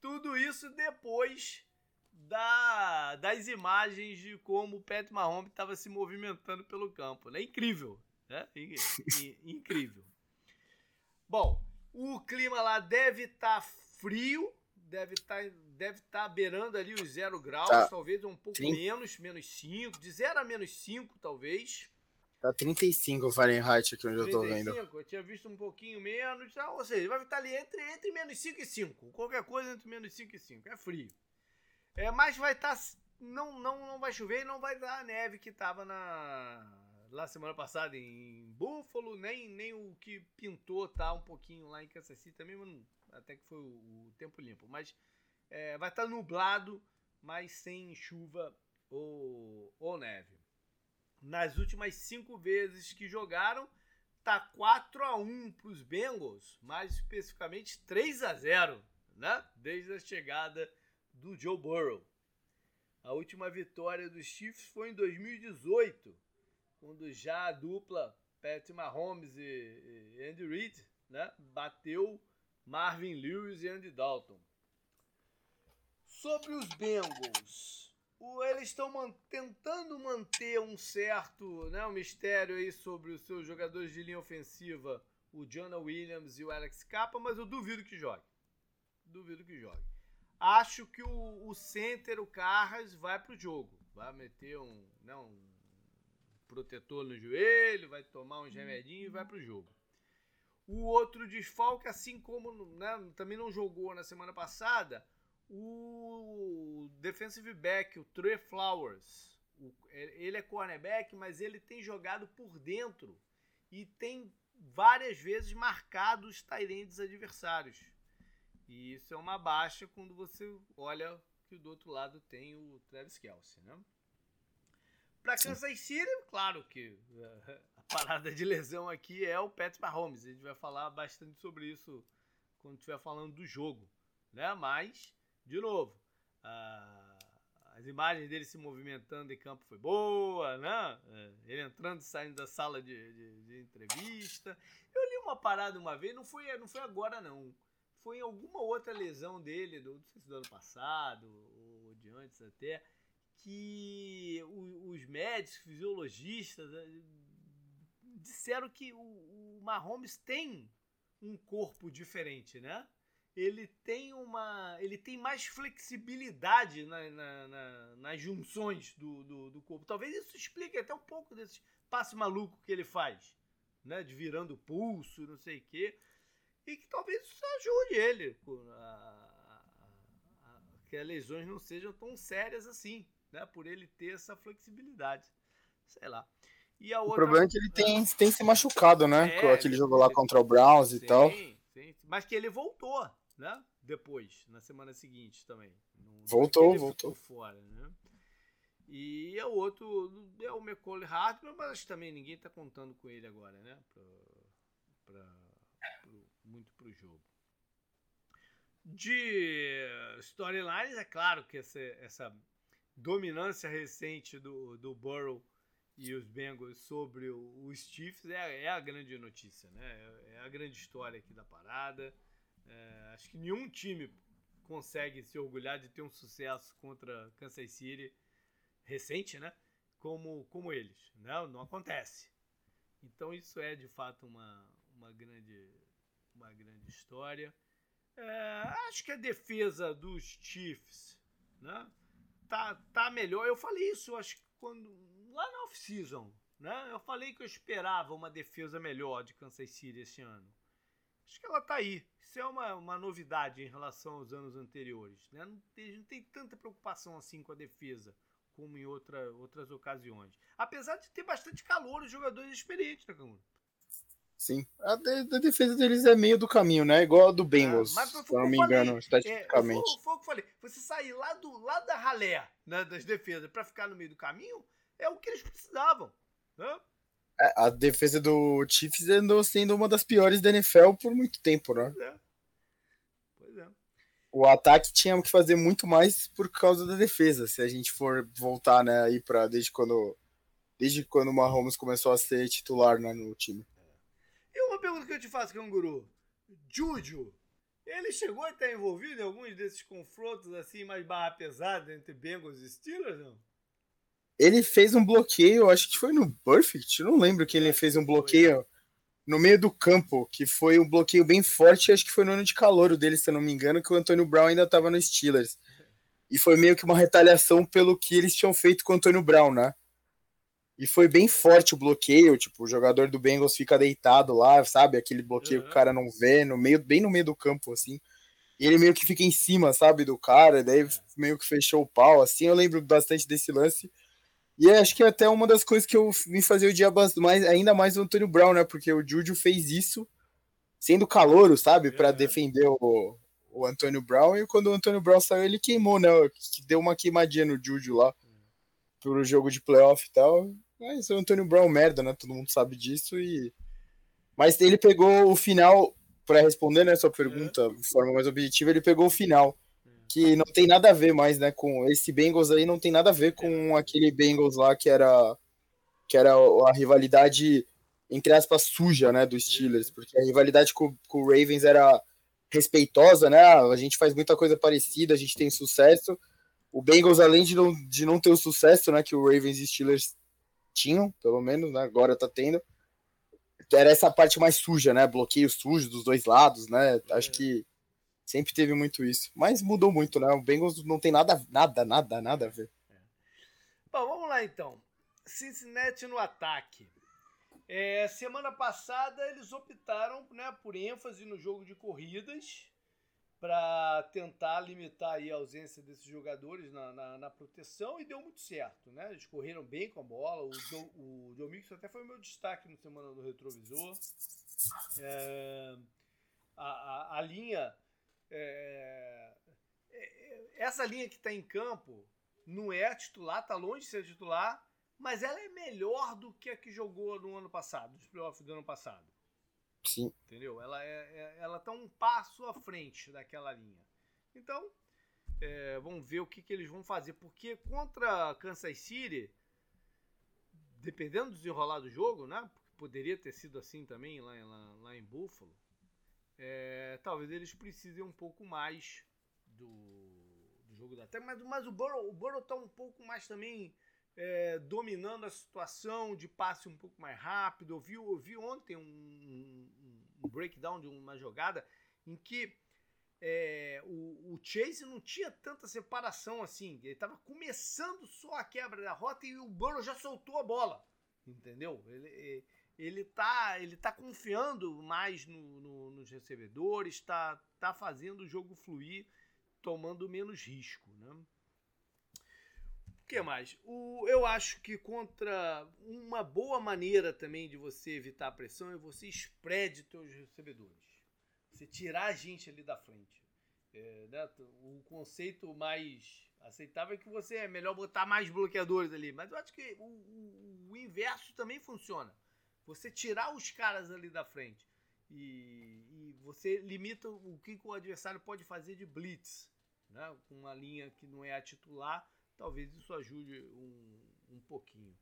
Tudo isso depois da, das imagens de como o Pat Mahomes estava se movimentando pelo campo. Né? Incrível. Né? Incrível. Bom, o clima lá deve estar tá frio, deve estar tá, deve tá beirando ali os zero graus, tá. talvez um pouco Sim. menos, menos 5, de 0 a menos 5 talvez. Tá 35 Fahrenheit aqui onde 35, eu tô vendo. Eu tinha visto um pouquinho menos, tá? ou seja, vai estar ali entre, entre menos 5 e 5. Qualquer coisa entre menos 5 e 5. É frio. É, mas vai estar. Tá, não, não, não vai chover e não vai dar a neve que tava na. Lá semana passada em Buffalo, nem, nem o que pintou tá um pouquinho lá em Kansas City também, não, até que foi o, o tempo limpo. Mas é, vai estar tá nublado, mas sem chuva ou, ou neve nas últimas cinco vezes que jogaram, tá 4 a 1 para os Bengals, mais especificamente 3 a 0, né? Desde a chegada do Joe Burrow. A última vitória dos Chiefs foi em 2018, quando já a dupla Pat Mahomes e, Andy Reid, né, bateu Marvin Lewis e Andy Dalton. Sobre os Bengals, eles estão tentando manter um certo né, um mistério aí sobre os seus jogadores de linha ofensiva, o Jonah Williams e o Alex Capa, mas eu duvido que jogue. Duvido que jogue. Acho que o, o center, o Carras, vai pro jogo. Vai meter um, né, um protetor no joelho, vai tomar um remedinhos e vai pro jogo. O outro desfalque, assim como né, também não jogou na semana passada, o defensive back, o Trey Flowers, o, ele é cornerback, mas ele tem jogado por dentro e tem várias vezes marcado os Tyrands adversários. E isso é uma baixa quando você olha que do outro lado tem o Travis Kelsey, né? Para Kansas City, claro que a parada de lesão aqui é o Pat Mahomes. A gente vai falar bastante sobre isso quando estiver falando do jogo, né? Mas de novo, as imagens dele se movimentando em campo foi boa, né? É, ele entrando e saindo da sala de, de, de, entrevista. Eu li uma parada uma vez, não foi, não foi agora não. Foi em alguma outra lesão dele, do, não sei se do ano passado ou de antes até, que os médicos, fisiologistas é, disseram que o, o Mahomes tem um corpo diferente, né? Ele tem uma. ele tem mais flexibilidade na, na, na, nas junções do, do, do, corpo. Talvez isso explique até um pouco desse passe maluco que ele faz, né? De virando pulso, não sei o quê. E que talvez isso ajude ele a, a, a, que as lesões não sejam tão sérias assim, né? Por ele ter essa flexibilidade. Sei lá. E a outra, o problema é que ele tem, tem se machucado, né? É, Com aquele jogo lá contra o Browns sim, e tal. Sim, mas que ele voltou né? Depois, na semana seguinte também. voltou, voltou. fora, né? E é o outro, é o McCauley Hartman, mas também ninguém tá contando com ele agora, né? Pra, pra, pro, muito pro jogo. De storylines, é claro que essa, essa dominância recente do, do Burrow e os Bengals sobre os Chiefs é, é a grande notícia, né? É, é a grande história aqui da parada. É, acho que nenhum time consegue se orgulhar de ter um sucesso contra Kansas City recente, né? Como, como eles. Não, não acontece. Então isso é de fato uma, uma, grande, uma grande história. É, acho que a defesa dos Chiefs né, tá, tá melhor. Eu falei isso acho que quando, lá na off-season. Né, eu falei que eu esperava uma defesa melhor de Kansas City esse ano. Acho que ela tá aí. Isso é uma, uma novidade em relação aos anos anteriores. Né? Não, tem, não tem tanta preocupação assim com a defesa como em outra, outras ocasiões. Apesar de ter bastante calor os jogadores experientes, né, Camilo? Sim. A, de, a, defesa deles é meio do caminho, né? Igual a do Bengals, é, mas se não me engano, falei, estatisticamente. É, foi, foi o que eu falei. Você sair lá, do, lá da ralé né, das defesas para ficar no meio do caminho é o que eles precisavam. Né? É, a defesa do Chiefs andou sendo uma das piores da NFL por muito tempo, né? Pois é. Pois é. O ataque tinha que fazer muito mais por causa da defesa, se a gente for voltar, né, aí para desde quando desde quando o Mahomes começou a ser titular né, no time. E uma pergunta que eu te faço, Canguru. Juju, ele chegou a estar envolvido em alguns desses confrontos assim mais barra pesada entre Bengals e Steelers, não? Ele fez um bloqueio, acho que foi no Perfect, não lembro que ele fez um bloqueio no meio do campo, que foi um bloqueio bem forte, acho que foi no ano de calor dele, se eu não me engano, que o Antônio Brown ainda estava no Steelers. E foi meio que uma retaliação pelo que eles tinham feito com o Antônio Brown, né? E foi bem forte o bloqueio, tipo, o jogador do Bengals fica deitado lá, sabe? Aquele bloqueio uhum. que o cara não vê, no meio, bem no meio do campo, assim. E ele meio que fica em cima, sabe, do cara, daí é. meio que fechou o pau, assim. Eu lembro bastante desse lance. E acho que é até uma das coisas que eu me fazia o dia mais, ainda mais o Antônio Brown, né? Porque o Júlio fez isso sendo calouro, sabe? para uhum. defender o, o Antônio Brown. E quando o Antônio Brown saiu, ele queimou, né? Deu uma queimadinha no Júlio lá. Pro jogo de playoff e tal. Mas o Antônio Brown merda, né? Todo mundo sabe disso e mas ele pegou o final para responder né sua pergunta de forma mais objetiva, ele pegou o final que não tem nada a ver mais, né, com esse Bengals aí não tem nada a ver com aquele Bengals lá que era que era a rivalidade entre aspas suja, né, dos Steelers, porque a rivalidade com, com o Ravens era respeitosa, né? A gente faz muita coisa parecida, a gente tem sucesso. O Bengals, além de não, de não ter o sucesso, né, que o Ravens e Steelers tinham, pelo menos, né? Agora tá tendo. Era essa parte mais suja, né? Bloqueio sujo dos dois lados, né? Acho é. que sempre teve muito isso. Mas mudou muito, né? O Bengals não tem nada, nada, nada, nada a ver. É. Bom, vamos lá então. Cincinnati no ataque. É, semana passada eles optaram né, por ênfase no jogo de corridas para tentar limitar a ausência desses jogadores na, na, na, proteção e deu muito certo, né? Eles correram bem com a bola. O, o Joe Mixon até foi o meu destaque no semana do retrovisor. É, a, a, a, linha. É, é essa linha que está em campo não é titular, tá longe de ser titular, mas ela é melhor do que a que jogou no ano passado, nos playoffs do ano passado. Sim. Entendeu? Ela, é, é, ela tá um passo à frente daquela linha. Então, é, vamos ver o que, que eles vão fazer. Porque contra Kansas City, dependendo do desenrolar do jogo, né? Poderia ter sido assim também lá, lá, lá em Buffalo. É, talvez eles precisem um pouco mais do, do jogo da terra. Mas, mas o Burrow, o Burrow tá um pouco mais também é, dominando a situação de passe um pouco mais rápido. Eu vi, eu vi ontem um, um, um, breakdown de uma jogada em que é, o, o, Chase não tinha tanta separação assim. Ele estava começando só a quebra da rota e o Burrow já soltou a bola. Entendeu? Ele, ele tá, ele tá confiando mais no, no, nos recebedores, está tá fazendo o jogo fluir, tomando menos risco. Né? O que mais? O, eu acho que contra uma boa maneira também de você evitar a pressão é você spread teus recebedores. Você tirar a gente ali da frente. É, né? O conceito mais aceitável é que você é melhor botar mais bloqueadores ali. Mas eu acho que o, o, o inverso também funciona. Você tirar os caras ali da frente. E, e, você limita o que o adversário pode fazer de blitz. Né? Com uma linha que não é a titular Talvez isso ajude um, um pouquinho.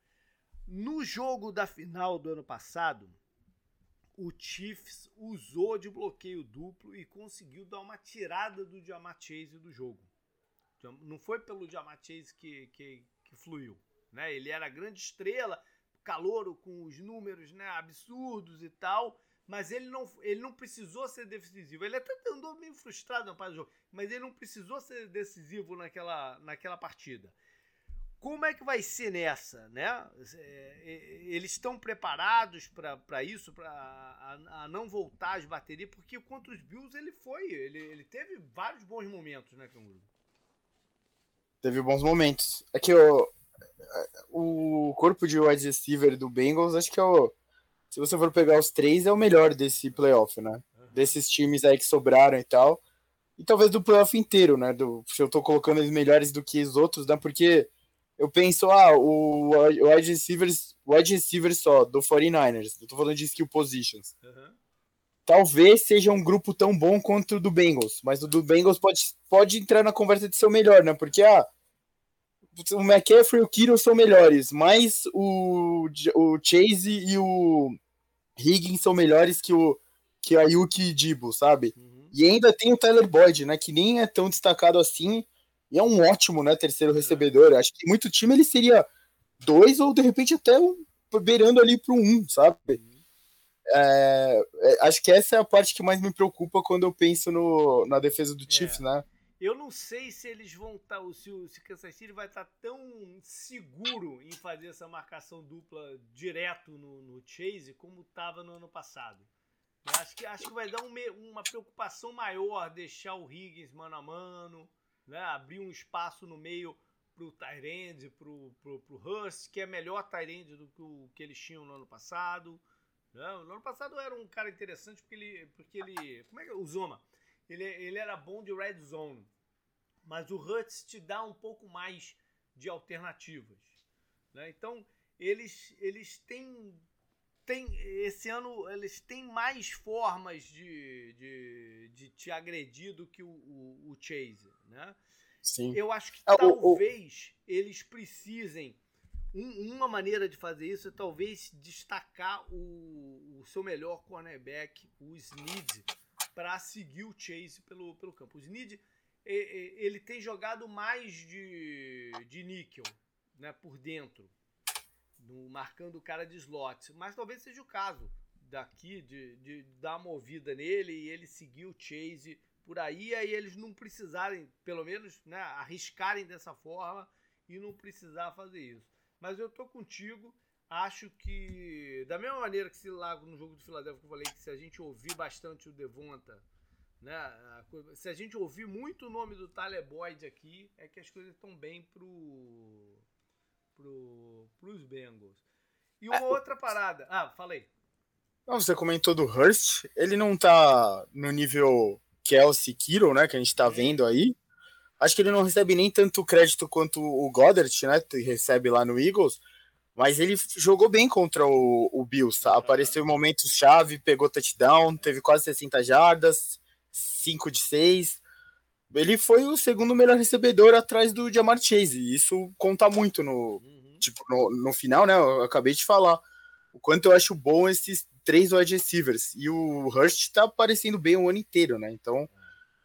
No jogo da final do ano passado, o Chiefs usou de bloqueio duplo e conseguiu dar uma tirada do Jamar Chase do jogo. Não foi pelo Jamar Chase que, que, que fluiu. Né? Ele era grande estrela, calouro com os números né, absurdos e tal, mas ele não, ele não precisou ser decisivo. Ele até andou meio frustrado na parte do jogo, mas ele não precisou ser decisivo naquela, naquela partida. Como é que vai ser nessa, né? É, eles estão preparados para isso, para a, não voltar às baterias, porque contra os Bills ele foi, ele, ele teve vários bons momentos, né, Canguru? Teve bons momentos. É que o corpo de wide receiver do Bengals, acho que é o se você for pegar os três, é o melhor desse playoff, né? Uhum. Desses times aí que sobraram e tal. E talvez do playoff inteiro, né? Do, se eu tô colocando eles melhores do que os outros, né? Porque eu penso, ah, o wide receivers, wide receivers só, do 49ers. Eu tô falando de skill positions. Uhum. Talvez seja um grupo tão bom quanto o do Bengals, mas o do Bengals pode, pode entrar na conversa de ser o melhor, né? Porque, ah, o McCaffrey e o Kiro são melhores, mas o, o Chase e o Higgins são melhores que o que a Yuki Dibo, sabe? Uhum. E ainda tem o Tyler Boyd, né, que nem é tão destacado assim, e é um ótimo, né, terceiro recebedor. Acho que muito time ele seria dois ou de repente até um, beirando ali para um, sabe? Uhum. É, é, acho que essa é a parte que mais me preocupa quando eu penso no, na defesa do é. Chiefs, né? Eu não sei se eles vão estar, tá, se o Kansas City vai estar tá tão seguro em fazer essa marcação dupla direto no, no Chase como estava no ano passado. Eu acho que, acho que vai dar um, uma preocupação maior deixar o Higgins mano a mano, né? abrir um espaço no meio para o Tyrande, para o Hurst, que é melhor Tyrande do que o que eles tinham no ano passado. Né? No ano passado era um cara interessante porque ele. Porque ele como é que é? O Zoma ele, ele era bom de red zone, mas o Huts te dá um pouco mais de alternativas. Né? Então, eles, eles têm, têm. Esse ano, eles têm mais formas de, de, de te agredir do que o, o, o Chase. Né? Sim. Eu acho que é, talvez o... eles precisem. Um, uma maneira de fazer isso é talvez destacar o, o seu melhor cornerback, o Snead, para seguir o Chase pelo, pelo campo. O Snead ele tem jogado mais de, de níquel né, por dentro, no, marcando o cara de slot. Mas talvez seja o caso daqui de, de dar uma movida nele e ele seguir o Chase por aí, aí eles não precisarem, pelo menos, né, arriscarem dessa forma e não precisar fazer isso. Mas eu tô contigo acho que, da mesma maneira que se lá no jogo do Philadelphia que eu falei que se a gente ouvir bastante o Devonta, né, se a gente ouvir muito o nome do Tyler Boyd aqui, é que as coisas estão bem pro, pro, pros Bengals. E uma é, outra parada. Ah, falei. Não, você comentou do Hurst, ele não tá no nível Kelsey Kiro, né, que a gente tá vendo aí. Acho que ele não recebe nem tanto crédito quanto o Goddard, né, que recebe lá no Eagles mas ele jogou bem contra o, o Bills, tá? Apareceu em momentos chave, pegou touchdown, teve quase 60 jardas, 5 de 6. Ele foi o segundo melhor recebedor atrás do Jamar Chase. E isso conta muito no, uhum. tipo, no, no final, né? Eu acabei de falar o quanto eu acho bom esses três wide receivers. E o Hurst tá aparecendo bem o ano inteiro, né? Então,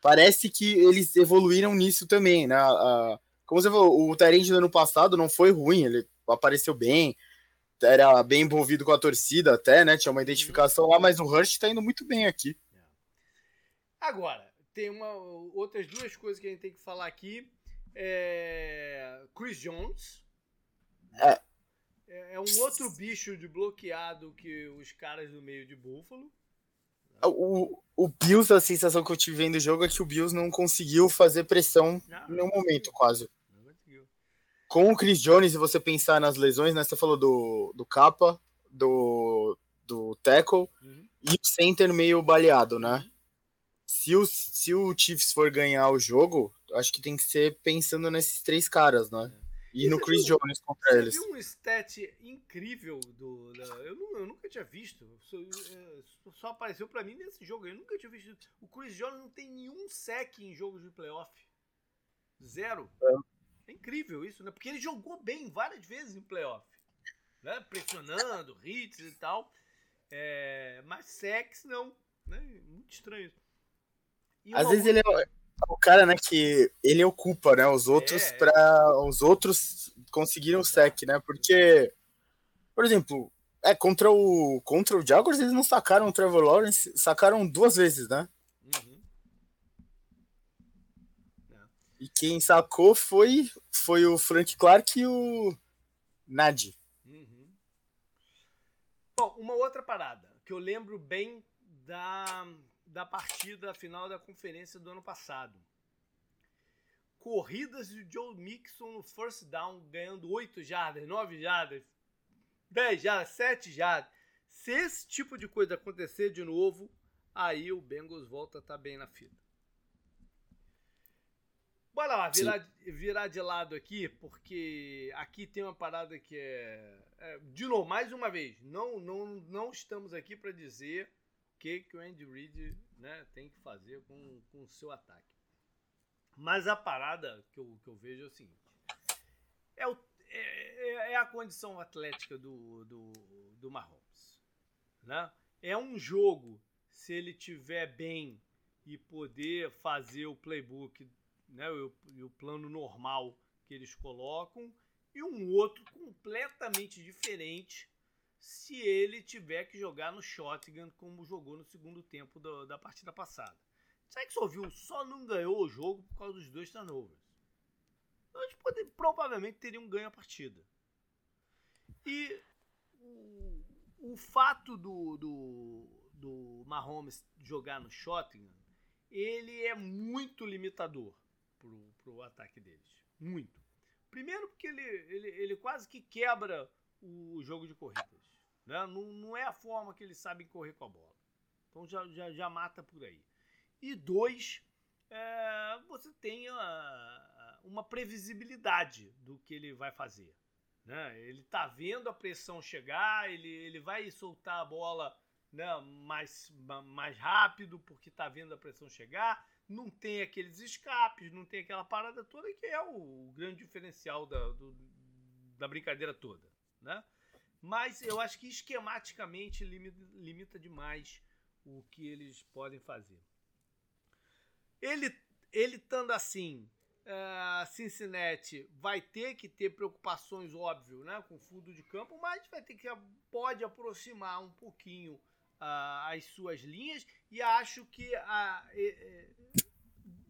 parece que eles evoluíram nisso também, né? A, como você falou, o Tyrande do ano passado não foi ruim, ele apareceu bem, era bem envolvido com a torcida até, né? Tinha uma identificação lá, mas o Hurst tá indo muito bem aqui. Agora, tem uma, outras duas coisas que a gente tem que falar aqui. É, Chris Jones. É. é. é. um outro bicho de bloqueado que os caras do meio de Buffalo. O, o Bills, a sensação que eu tive vendo o jogo é que o Bills não conseguiu fazer pressão não, em nenhum momento, quase com o Chris Jones, se você pensar nas lesões, né? Você falou do, do capa, do, do tackle uhum. e o center meio baleado, né? Uhum. Se o, se o Chiefs for ganhar o jogo, acho que tem que ser pensando nesses três caras, né? E, e no Chris viu, Jones contra você eles. Viu um stat incrível do. Da, eu, eu, nunca tinha visto. Só, é, só apareceu para mim nesse jogo. Eu nunca tinha visto. O Chris Jones não tem nenhum sec em jogos de playoff. Zero. É. É incrível isso, né? Porque ele jogou bem várias vezes em playoff. Né? Pressionando, hits e tal. É... Mas sex não. Né? Muito estranho. Às vezes ele é o cara, né, que ele ocupa, né, os outros é, para os outros conseguirem o sec, né? Porque por exemplo, é contra o contra o Jaguars eles não sacaram o Trevor Lawrence, sacaram duas vezes, né? E quem sacou foi, foi o Frank Clark e o Nadi. Uhum. Bom, uma outra parada que eu lembro bem da, da partida final da conferência do ano passado. Corridas de Joe Mixon no first down, ganhando 8 jardas, 9 jardas, 10 jardas, 7 jardas. Se esse tipo de coisa acontecer de novo, aí o Bengals volta a estar tá bem na fila. Bora lá, virar, virar de lado aqui, porque aqui tem uma parada que é, é. De novo, mais uma vez, não, não, não estamos aqui para dizer o que, que o Andy Reid né, tem que fazer com, o seu ataque. Mas a parada que eu, que eu vejo é o seguinte: é, o, é, é a condição atlética do, do, do Mahomes. Né? É um jogo, se ele tiver bem e poder fazer o playbook né, o, o plano normal que eles colocam, e um outro completamente diferente se ele tiver que jogar no shotgun como jogou no segundo tempo do, da partida passada. Jacksonville só não ganhou o jogo por causa dos dois turnovers. Então, eles poder, provavelmente teriam ganho a partida. E o, o fato do, do, do Mahomes jogar no shotgun, ele é muito limitador pro, pro ataque deles. Muito. Primeiro porque ele, ele, ele quase que quebra o jogo de corridas. Né? Não, não é a forma que eles sabem correr com a bola. Então já, já, já mata por aí. E dois, é, você tem a, uma previsibilidade do que ele vai fazer. Né? Ele está vendo a pressão chegar, ele, ele vai soltar a bola né, mais, mais rápido porque está vendo a pressão chegar. Não tem aqueles escapes, não tem aquela parada toda que é o, o grande diferencial da, do, da brincadeira toda. Né? Mas eu acho que esquematicamente limita, limita demais o que eles podem fazer. Ele, ele estando assim, uh, Cincinnati vai ter que ter preocupações, óbvio, né, com fundo de campo, mas vai ter que pode aproximar um pouquinho uh, as suas linhas e acho que uh,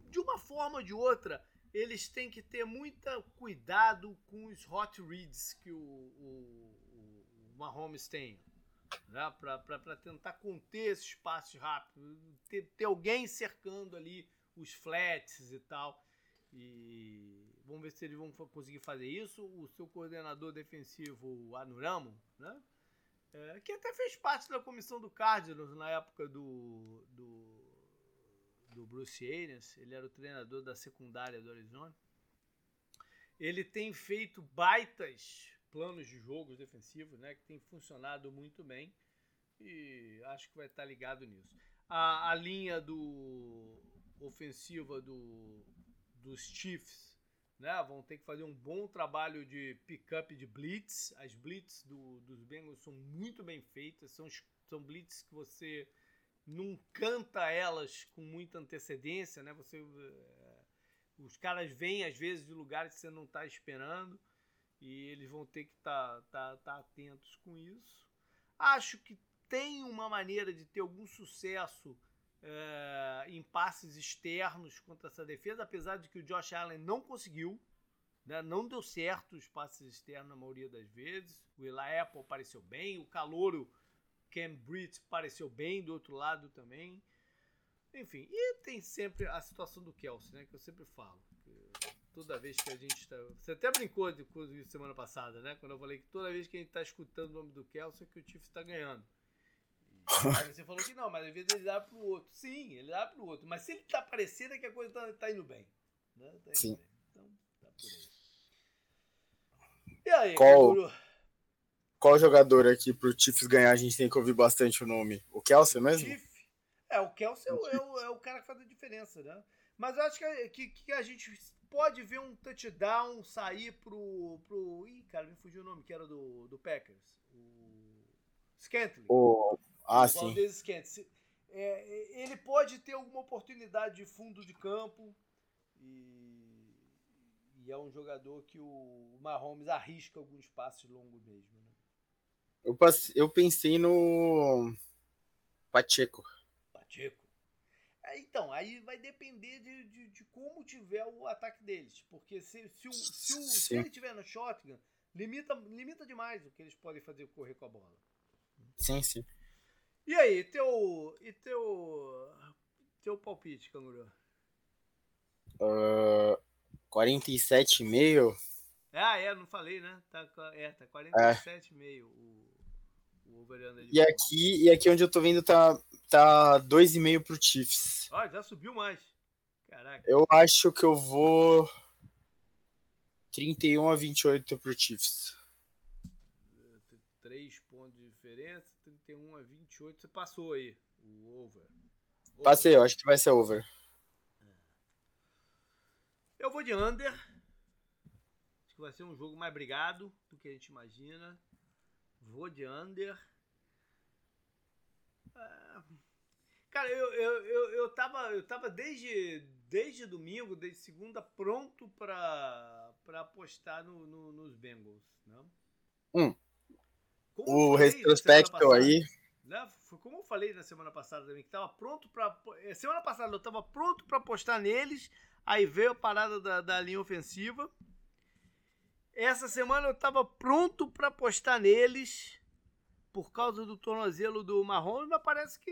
de uma forma ou de outra eles têm que ter muito cuidado com os hot reads que o, o Mahomes tem né, para tentar conter esses passos rápidos, ter, ter, alguém cercando ali os flats e tal. E vamos ver se eles vão conseguir fazer isso. O seu coordenador defensivo, Anuramo, né, é, que até fez parte da comissão do Cardinals na época do, do, do Bruce Arians, ele era o treinador da secundária do Arizona. Ele tem feito baitas planos de jogos defensivos, né, que tem funcionado muito bem e acho que vai estar ligado nisso. A, a linha do ofensiva do, dos Chiefs, né, vão ter que fazer um bom trabalho de pick-up de blitz. As blitz do, dos Bengals são muito bem feitas, são, são blitz que você não canta elas com muita antecedência, né? Você, é, os caras vêm às vezes de lugares que você não está esperando e eles vão ter que estar tá, tá, tá atentos com isso. Acho que tem uma maneira de ter algum sucesso é, em passes externos contra essa defesa, apesar de que o Josh Allen não conseguiu, né, não deu certo os passes externos na maioria das vezes. O Eli Apple pareceu bem, o Calouro Cam Britt pareceu bem do outro lado também. Enfim, e tem sempre a situação do Kelsey, né, que eu sempre falo toda vez que a gente está. Você até brincou de coisa semana passada, né? Quando eu falei que toda vez que a gente está escutando o nome do Kelso é que o Chiefs está ganhando. Aí você falou que não, mas às vezes ele dá pro outro. Sim, ele dá pro outro. Mas se ele tá parecendo é que a coisa tá, tá indo bem. Né? Tá indo Sim. Bem. Então, tá por aí. E aí, qual, qual jogador aqui pro Chiefs ganhar a gente tem que ouvir bastante o nome? O Kelsey mesmo? Chief? É, o Kelsey é o, é, o, é o cara que faz a diferença, né? Mas eu acho que, que, que a gente pode ver um touchdown sair pro. pro ih, cara, me fugiu o nome, que era do, do Packers. O. Scantley. O, ah, o sim. Scantley. É, ele pode ter alguma oportunidade de fundo de campo. E, e é um jogador que o Mahomes arrisca alguns passos longos mesmo. Né? Eu, passei, eu pensei no. Pacheco. Pacheco. É, então, aí vai depender de, de, de, como tiver o ataque deles. Porque se, se, o, se, o, se ele tiver no shotgun, limita, limita demais o que eles podem fazer correr com a bola. Sim, sim. E aí, teu. E teu. Teu palpite, canguru? Uh, 47,5. Ah, é, não falei, né? Tá, é, tá 47,5 é. o, o over E aqui, e aqui onde eu tô vendo tá tá 2,5 pro Chiefs. Ó, já subiu mais. Caraca. Eu acho que eu vou 31 a 28 pro Chiefs. 3 pontos de diferença, 31 a 28. Você passou aí o over. over. Passei, eu acho que vai ser over. Eu vou de under. Acho que vai ser um jogo mais brigado do que a gente imagina. Vou de under. Ah, cara, eu, eu, eu, eu, tava, eu tava desde, desde domingo, desde segunda, pronto pra, pra apostar no, no nos Bengals. Né? Hum. o retrospecto aí. Né? Como eu falei na semana passada também, que tava pronto para é, Semana passada eu tava pronto para apostar neles, aí veio a parada da, da linha ofensiva. Essa semana eu tava pronto para apostar neles por causa do tornozelo do Marrom, mas parece que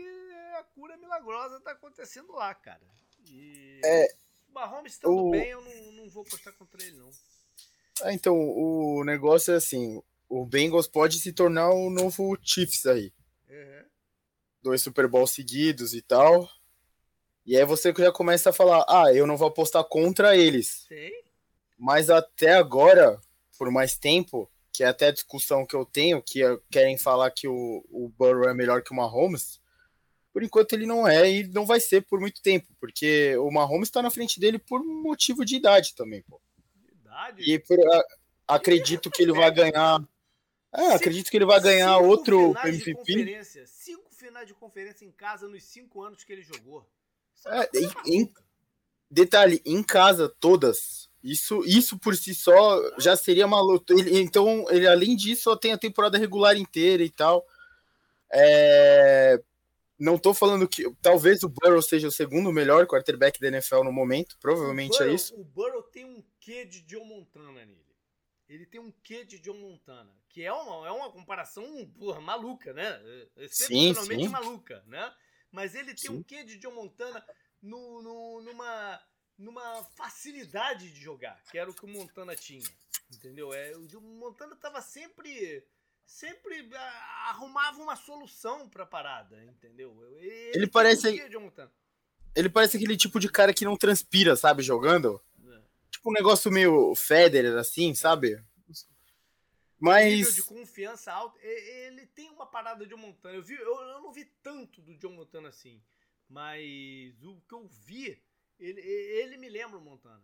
a cura milagrosa tá acontecendo lá, cara. E é, o Mahomes estando o... bem, eu não, não vou apostar contra ele, não. É, então, o negócio é assim, o Bengals pode se tornar o novo Chiefs aí. Uhum. Dois Super Bowls seguidos e tal. E aí você já começa a falar, ah, eu não vou apostar contra eles. Sim. Mas até agora, por mais tempo, que é até a discussão que eu tenho, que querem falar que o, o Burrow é melhor que o Mahomes, por enquanto ele não é e não vai ser por muito tempo, porque o Mahomes está na frente dele por motivo de idade também, pô. Idade? E por, a, acredito que ele vai ganhar. É, acredito que ele vai ganhar outro MVP. cinco finais de conferência em casa nos cinco anos que ele jogou. É, em, detalhe, em casa, todas. Isso, isso por si só já seria uma luta. Ele, então, ele além disso, só tem a temporada regular inteira e tal. É, não tô falando que talvez o Burrow seja o segundo melhor quarterback da NFL no momento, provavelmente é Burrow, é isso. O Burrow tem um quê de John Montana nele. Ele tem um quê de John Montana, que é uma, é uma comparação porra, maluca, né? É excepcionalmente sim, sim. maluca, né? Mas ele tem sim. um quê de John Montana no, no, numa numa facilidade de jogar, que era o que o Montana tinha. Entendeu? É, o Montana tava sempre sempre ah, arrumava uma solução pra parada, entendeu? Ele, ele parece Ele parece aquele tipo de cara que não transpira, sabe, jogando. É. Tipo um negócio meio Federer assim, sabe? Mas nível de confiança alto, ele tem uma parada de Montana. Eu vi, eu, eu não vi tanto do John Montana assim, mas o que eu vi ele, ele me lembra o Montana.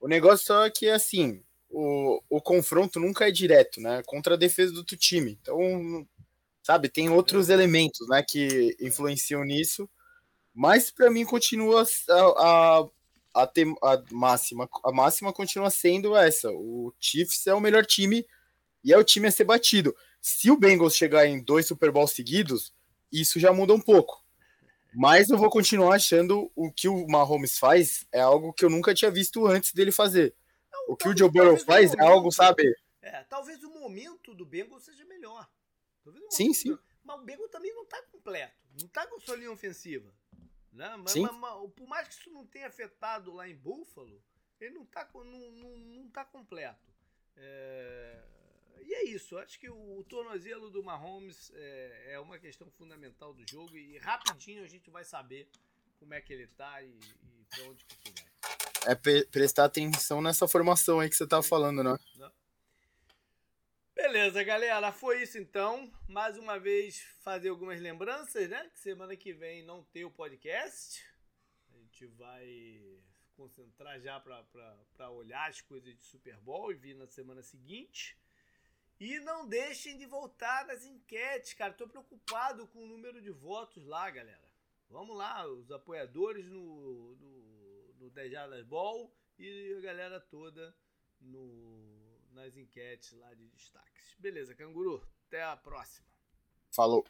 O negócio só é que, assim, o, o confronto nunca é direto, né? Contra a defesa do outro time. Então, sabe, tem outros é. elementos, né, que influenciam nisso. Mas para mim continua a, a, a, a, máxima. A máxima continua sendo essa. O Chiefs é o melhor time e é o time a ser batido. Se o Bengals chegar em dois Super Bowls seguidos, isso já muda um pouco. Mas eu vou continuar achando o que o Mahomes faz é algo que eu nunca tinha visto antes dele fazer. Não, o que o Joe Burrow faz é algo, sabe? É, talvez o momento do Bengals seja melhor. sim, sim. Mas o Bengals também não está completo. Não está com sua linha ofensiva. Né? Mas, sim. Mas, mas, por mais que isso não tenha afetado lá em Buffalo, ele não está não, não, não tá completo. É e é isso. Acho que o, tornozelo do Mahomes é, é, uma questão fundamental do jogo e rapidinho a gente vai saber como é que ele tá e, e pra onde que isso vai. É prestar atenção nessa formação aí que você tava falando, né? Beleza, galera. Foi isso então. Mais uma vez fazer algumas lembranças, né? Que semana que vem não tem o podcast. A gente vai concentrar já para olhar as coisas de Super Bowl e vir na semana seguinte. E não deixem de voltar nas enquetes, cara. Tô preocupado com o número de votos lá, galera. Vamos lá, os apoiadores no, no, no 10 Jardas Ball e a galera toda no, nas enquetes lá de destaques. Beleza, canguru. Até a próxima. Falou.